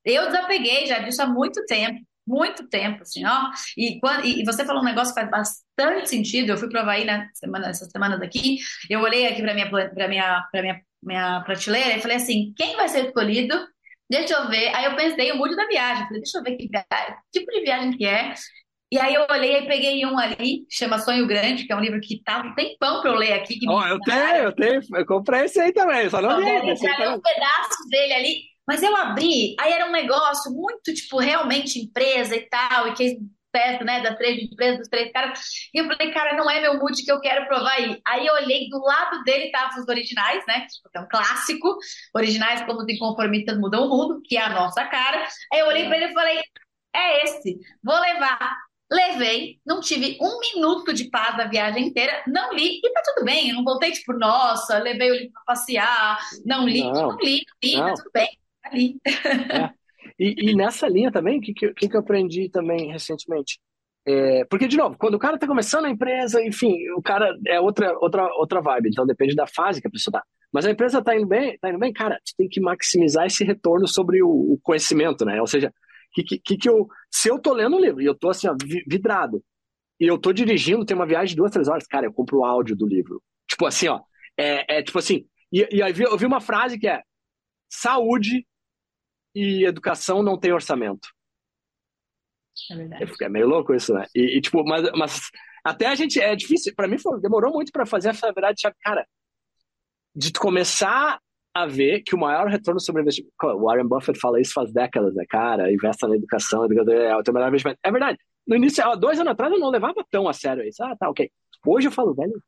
Eu desapeguei já disso há muito tempo, muito tempo, assim, ó. E, quando, e você falou um negócio que faz bastante sentido. Eu fui para Havaí na semana, essa semana daqui, eu olhei aqui para minha, para minha, para minha, minha prateleira e falei assim: quem vai ser escolhido? Deixa eu ver. Aí eu pensei o mood da viagem. Falei, deixa eu ver que tipo de viagem que é. E aí eu olhei e peguei um ali, chama Sonho Grande, que é um livro que tá um tempão pra eu ler aqui. oh, eu tenho, eu tenho, eu comprei esse aí também, só não li. Eu li uns pedaços dele ali, mas eu abri, aí era um negócio muito, tipo, realmente empresa e tal, e que perto, né, das três empresas, dos três caras, e eu falei, cara, não é meu mood que eu quero provar aí. Aí eu olhei, do lado dele tava os originais, né, tipo, é um clássico, originais como os inconformistas mudam o mundo, que é a nossa cara. Aí eu olhei pra ele e falei, é esse. Vou levar. Levei, não tive um minuto de paz a viagem inteira, não li e tá tudo bem. Eu não voltei tipo, nossa, levei o livro para passear, não li, não, não li, não li, tá não. tá tudo bem, tá ali. É. E, e, nessa linha também, o que, que, que eu aprendi também recentemente? É, porque, de novo, quando o cara está começando a empresa, enfim, o cara é outra, outra, outra vibe, então depende da fase que a pessoa está. Mas a empresa está indo bem, tá indo bem, cara, você tem que maximizar esse retorno sobre o, o conhecimento, né? Ou seja, que, que, que eu, se eu tô lendo um livro e eu tô assim, ó, vidrado, e eu tô dirigindo, tem uma viagem de duas, três horas, cara, eu compro o áudio do livro. Tipo assim, ó, é, é tipo assim, e, e aí eu vi uma frase que é saúde e educação não tem orçamento. É verdade. É meio louco isso, né? E, e tipo, mas, mas até a gente, é difícil, para mim foi, demorou muito para fazer essa verdade, cara, de começar a ver que o maior retorno sobre investimento. O Warren Buffett fala isso faz décadas, né, cara? Investa na educação, é o teu melhor investimento. É verdade. No início, há dois anos atrás, eu não levava tão a sério isso. Ah, tá, ok. Hoje eu falo, velho,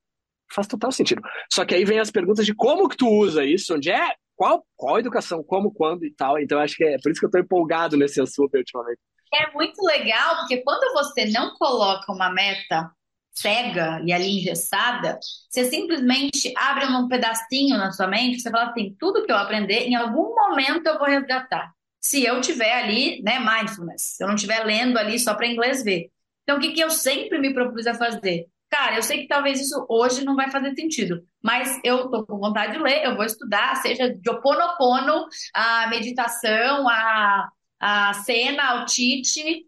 faz total sentido. Só que aí vem as perguntas de como que tu usa isso, onde é, qual, qual educação, como, quando e tal. Então acho que é por isso que eu tô empolgado nesse assunto ultimamente. É muito legal, porque quando você não coloca uma meta cega e ali engessada, você simplesmente abre um pedacinho na sua mente, você fala assim, tudo que eu aprender, em algum momento eu vou resgatar. Se eu tiver ali, né, mindfulness, se eu não estiver lendo ali só para inglês ver. Então, o que, que eu sempre me propus a fazer? Cara, eu sei que talvez isso hoje não vai fazer sentido, mas eu tô com vontade de ler, eu vou estudar, seja de Oponopono, a meditação, a, a cena, o Tite,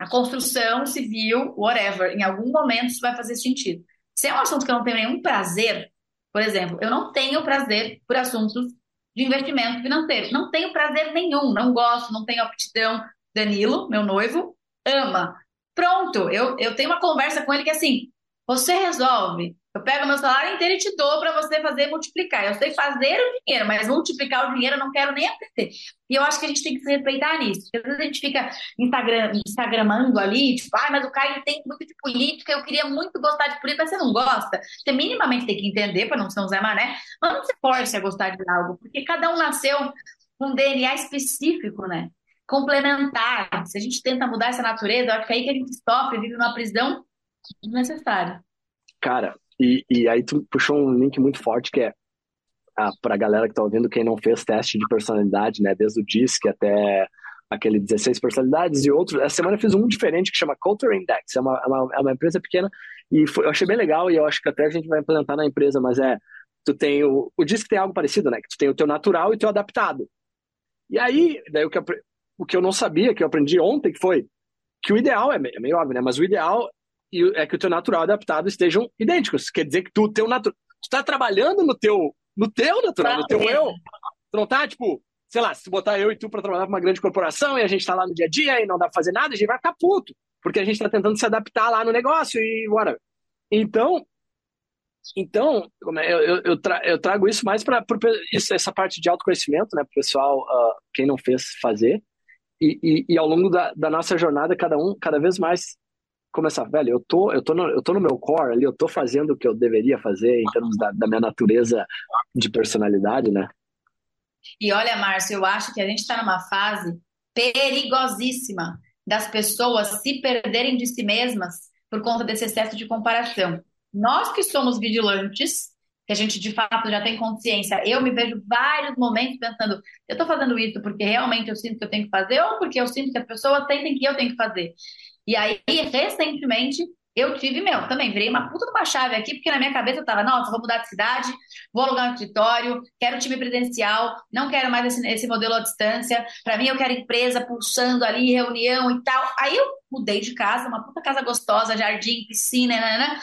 a construção civil, whatever, em algum momento isso vai fazer sentido. Se é um assunto que eu não tenho nenhum prazer, por exemplo, eu não tenho prazer por assuntos de investimento financeiro. Não tenho prazer nenhum, não gosto, não tenho aptidão. Danilo, meu noivo, ama. Pronto, eu, eu tenho uma conversa com ele que é assim: você resolve eu pego meu salário inteiro e te dou para você fazer multiplicar. Eu sei fazer o dinheiro, mas multiplicar o dinheiro eu não quero nem aprender. E eu acho que a gente tem que se respeitar nisso. Porque às vezes a gente fica Instagram, Instagramando ali, tipo, ah, mas o Caio tem muito de política, eu queria muito gostar de política, mas você não gosta. Você minimamente tem que entender para não ser um Zé Mané, mas não se force a gostar de algo, porque cada um nasceu com um DNA específico, né? Complementar. Se a gente tenta mudar essa natureza, acho que é aí que a gente sofre, vive numa prisão desnecessária. Cara, e, e aí tu puxou um link muito forte que é ah, para a galera que está ouvindo, quem não fez teste de personalidade, né, desde o DISC até aquele 16 personalidades e outros. Essa semana eu fiz um diferente que chama Culture Index. É uma, é uma, é uma empresa pequena e foi, eu achei bem legal e eu acho que até a gente vai implementar na empresa, mas é tu tem o, o DISC tem algo parecido, né? Que tu tem o teu natural e o teu adaptado. E aí, daí o que, o que eu não sabia, que eu aprendi ontem, que foi que o ideal, é meio, é meio óbvio, né? Mas o ideal é que o teu natural e adaptado estejam idênticos. Quer dizer que tu, teu natural, tu tá trabalhando no teu, no teu natural, no teu eu. Tu não tá, tipo, sei lá, se botar eu e tu para trabalhar para uma grande corporação e a gente tá lá no dia a dia e não dá pra fazer nada, a gente vai ficar puto. Porque a gente tá tentando se adaptar lá no negócio e bora. Então, então é, eu, eu, eu, tra, eu trago isso mais para essa parte de autoconhecimento, né, pro pessoal, uh, quem não fez, fazer. E, e, e, ao longo da, da nossa jornada, cada um, cada vez mais começar, velho, eu tô, eu tô, no, eu tô no meu core ali, eu tô fazendo o que eu deveria fazer em termos da, da minha natureza de personalidade, né? E olha, Márcio, eu acho que a gente está numa fase perigosíssima das pessoas se perderem de si mesmas por conta desse excesso de comparação. Nós que somos vigilantes, que a gente de fato já tem consciência, eu me vejo vários momentos pensando, eu estou fazendo isso porque realmente eu sinto que eu tenho que fazer ou porque eu sinto que as pessoas sentem que eu tenho que fazer. E aí, recentemente, eu tive, meu, também virei uma puta de uma chave aqui, porque na minha cabeça eu tava, nossa, vou mudar de cidade, vou alugar um escritório, quero time presencial, não quero mais esse, esse modelo à distância, para mim eu quero empresa pulsando ali, reunião e tal. Aí eu mudei de casa, uma puta casa gostosa, jardim, piscina, né.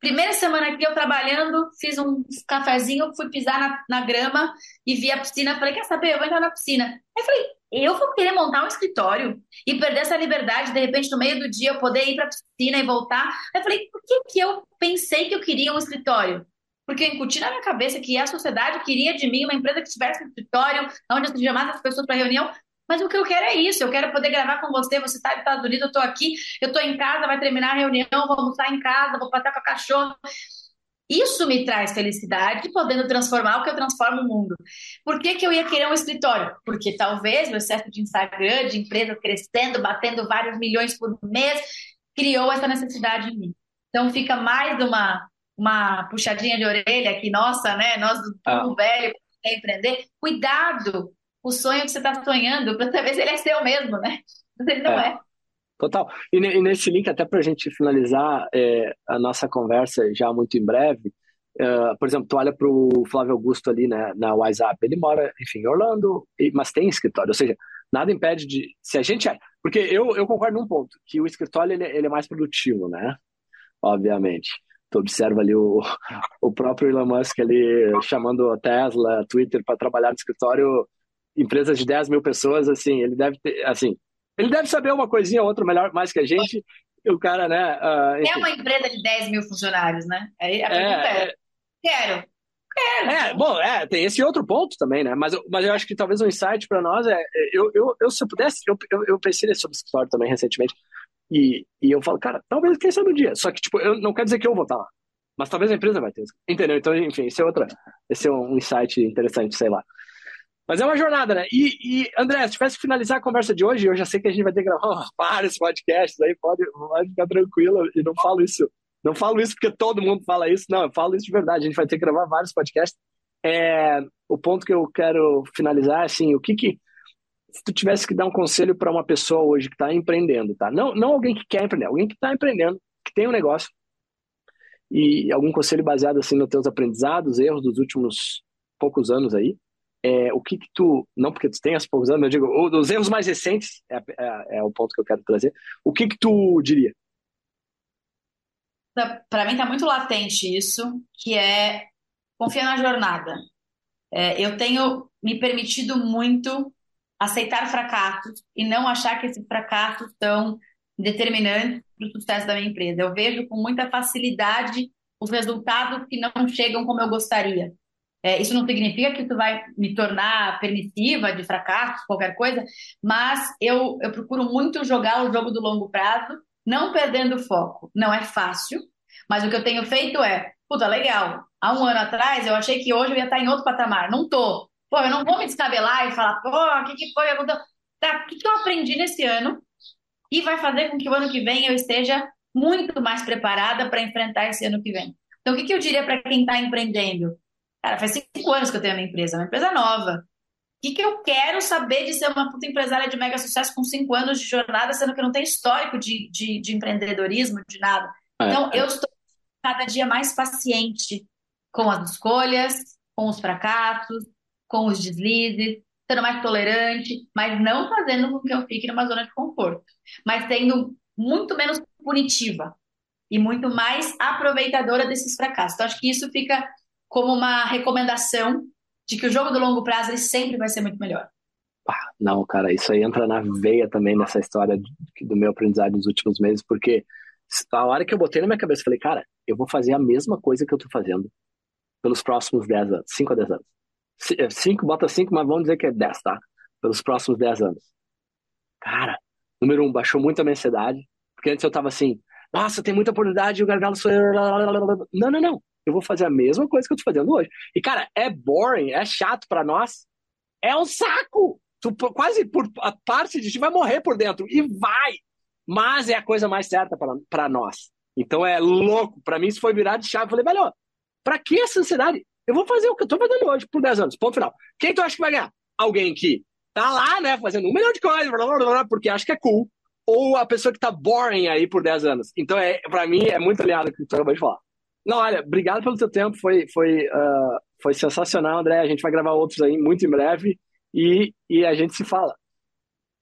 Primeira semana aqui eu trabalhando, fiz um cafezinho, fui pisar na, na grama e vi a piscina. Falei, quer saber? Eu vou entrar na piscina. Aí falei, eu vou querer montar um escritório e perder essa liberdade, de repente, no meio do dia, eu poder ir para a piscina e voltar. Aí falei, por que, que eu pensei que eu queria um escritório? Porque eu incuti na minha cabeça que a sociedade queria de mim uma empresa que tivesse um escritório, onde eu chamasse as pessoas para reunião. Mas o que eu quero é isso, eu quero poder gravar com você, você está nos Estados Unidos, eu estou aqui, eu estou em casa, vai terminar a reunião, vou almoçar em casa, vou passar com a cachorro. Isso me traz felicidade, podendo transformar o que eu transformo o mundo. Por que, que eu ia querer um escritório? Porque talvez o excesso de Instagram, de empresas crescendo, batendo vários milhões por mês, criou essa necessidade em mim. Então fica mais uma, uma puxadinha de orelha que, nossa, né? Nós do povo ah. velho quer empreender. Cuidado! O sonho que você está sonhando, para saber se ele é seu mesmo, né? Mas ele não é. é. Total. E, e, nesse link, até para a gente finalizar é, a nossa conversa já muito em breve, uh, por exemplo, tu olha para o Flávio Augusto ali né, na WhatsApp, ele mora, enfim, em Orlando, mas tem escritório, ou seja, nada impede de, se a gente é, porque eu, eu concordo num ponto, que o escritório ele, ele é mais produtivo, né, obviamente. Tu observa ali o, o próprio Elon Musk ali chamando a Tesla, Twitter para trabalhar no escritório, empresas de 10 mil pessoas, assim, ele deve ter, assim, ele deve saber uma coisinha ou outra melhor, mais que a gente. O cara, né? Uh, é uma empresa de 10 mil funcionários, né? A pergunta é, é, quero. Quero. É, bom, é, tem esse outro ponto também, né? Mas, mas eu acho que talvez um insight para nós é. Eu, eu, eu, se eu pudesse, eu, eu, eu pensei sobre esse escritório também recentemente. E, e eu falo, cara, talvez quem sabe um dia. Só que, tipo, eu, não quer dizer que eu vou estar lá. Mas talvez a empresa vai ter. Entendeu? Então, enfim, esse é outra. Esse é um insight interessante, sei lá. Mas é uma jornada, né? E, e, André, se tivesse que finalizar a conversa de hoje, eu já sei que a gente vai ter que gravar vários podcasts aí, pode, pode ficar tranquilo, e não falo isso. Não falo isso porque todo mundo fala isso, não, eu falo isso de verdade. A gente vai ter que gravar vários podcasts. É, o ponto que eu quero finalizar é assim: o que que. Se tu tivesse que dar um conselho para uma pessoa hoje que está empreendendo, tá? Não, não alguém que quer empreender, alguém que está empreendendo, que tem um negócio, e algum conselho baseado assim nos teus aprendizados, erros dos últimos poucos anos aí, é, o que, que tu, não porque tu tenhas poucos anos, eu digo, os erros mais recentes, é, é, é, o ponto que eu quero trazer, o que que tu diria? Para mim está muito latente isso, que é confiar na jornada. É, eu tenho me permitido muito aceitar fracassos e não achar que esses fracassos são determinantes para o sucesso da minha empresa. Eu vejo com muita facilidade os resultados que não chegam como eu gostaria. É, isso não significa que isso vai me tornar permissiva de fracasso, qualquer coisa, mas eu, eu procuro muito jogar o jogo do longo prazo, não perdendo foco. Não é fácil, mas o que eu tenho feito é, puta, legal, há um ano atrás eu achei que hoje eu ia estar em outro patamar, não tô. Pô, eu não vou me descabelar e falar, pô, o que, que foi? Tá, o que, que eu aprendi nesse ano e vai fazer com que o ano que vem eu esteja muito mais preparada para enfrentar esse ano que vem. Então, o que, que eu diria para quem está empreendendo? Cara, faz cinco anos que eu tenho a minha empresa, uma empresa nova. O que, que eu quero saber de ser uma puta empresária de mega sucesso com cinco anos de jornada, sendo que eu não tenho histórico de, de, de empreendedorismo, de nada? É, então, é. eu estou cada dia mais paciente com as escolhas, com os fracassos, com os deslizes, sendo mais tolerante, mas não fazendo com que eu fique numa zona de conforto, mas sendo muito menos punitiva e muito mais aproveitadora desses fracassos. Então, acho que isso fica como uma recomendação de que o jogo do longo prazo ele sempre vai ser muito melhor. Ah, não, cara, isso aí entra na veia também nessa história do meu aprendizado nos últimos meses, porque a hora que eu botei na minha cabeça, falei, cara, eu vou fazer a mesma coisa que eu tô fazendo pelos próximos 10 anos, 5 a 10 anos. 5, é, bota 5, mas vamos dizer que é 10, tá? Pelos próximos 10 anos. Cara, número um, baixou muito a minha ansiedade, porque antes eu tava assim, nossa, tem muita oportunidade, o gargalo sou eu. Não, não, não eu vou fazer a mesma coisa que eu tô fazendo hoje. E, cara, é boring, é chato para nós. É um saco! Tu, quase por a parte de ti vai morrer por dentro. E vai! Mas é a coisa mais certa para nós. Então é louco. Para mim, isso foi virar de chave. Eu falei, velho, pra que essa ansiedade? Eu vou fazer o que eu tô fazendo hoje por 10 anos. Ponto final. Quem tu acha que vai ganhar? Alguém que tá lá, né, fazendo um milhão de coisas, blá, blá, blá, porque acha que é cool. Ou a pessoa que tá boring aí por 10 anos. Então, é, para mim, é muito alinhado com o que tu acabou de falar. Não, olha, obrigado pelo teu tempo, foi, foi, uh, foi sensacional, André. A gente vai gravar outros aí muito em breve e, e a gente se fala.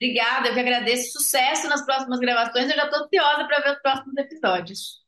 Obrigada, eu que agradeço. Sucesso nas próximas gravações. Eu já estou ansiosa para ver os próximos episódios.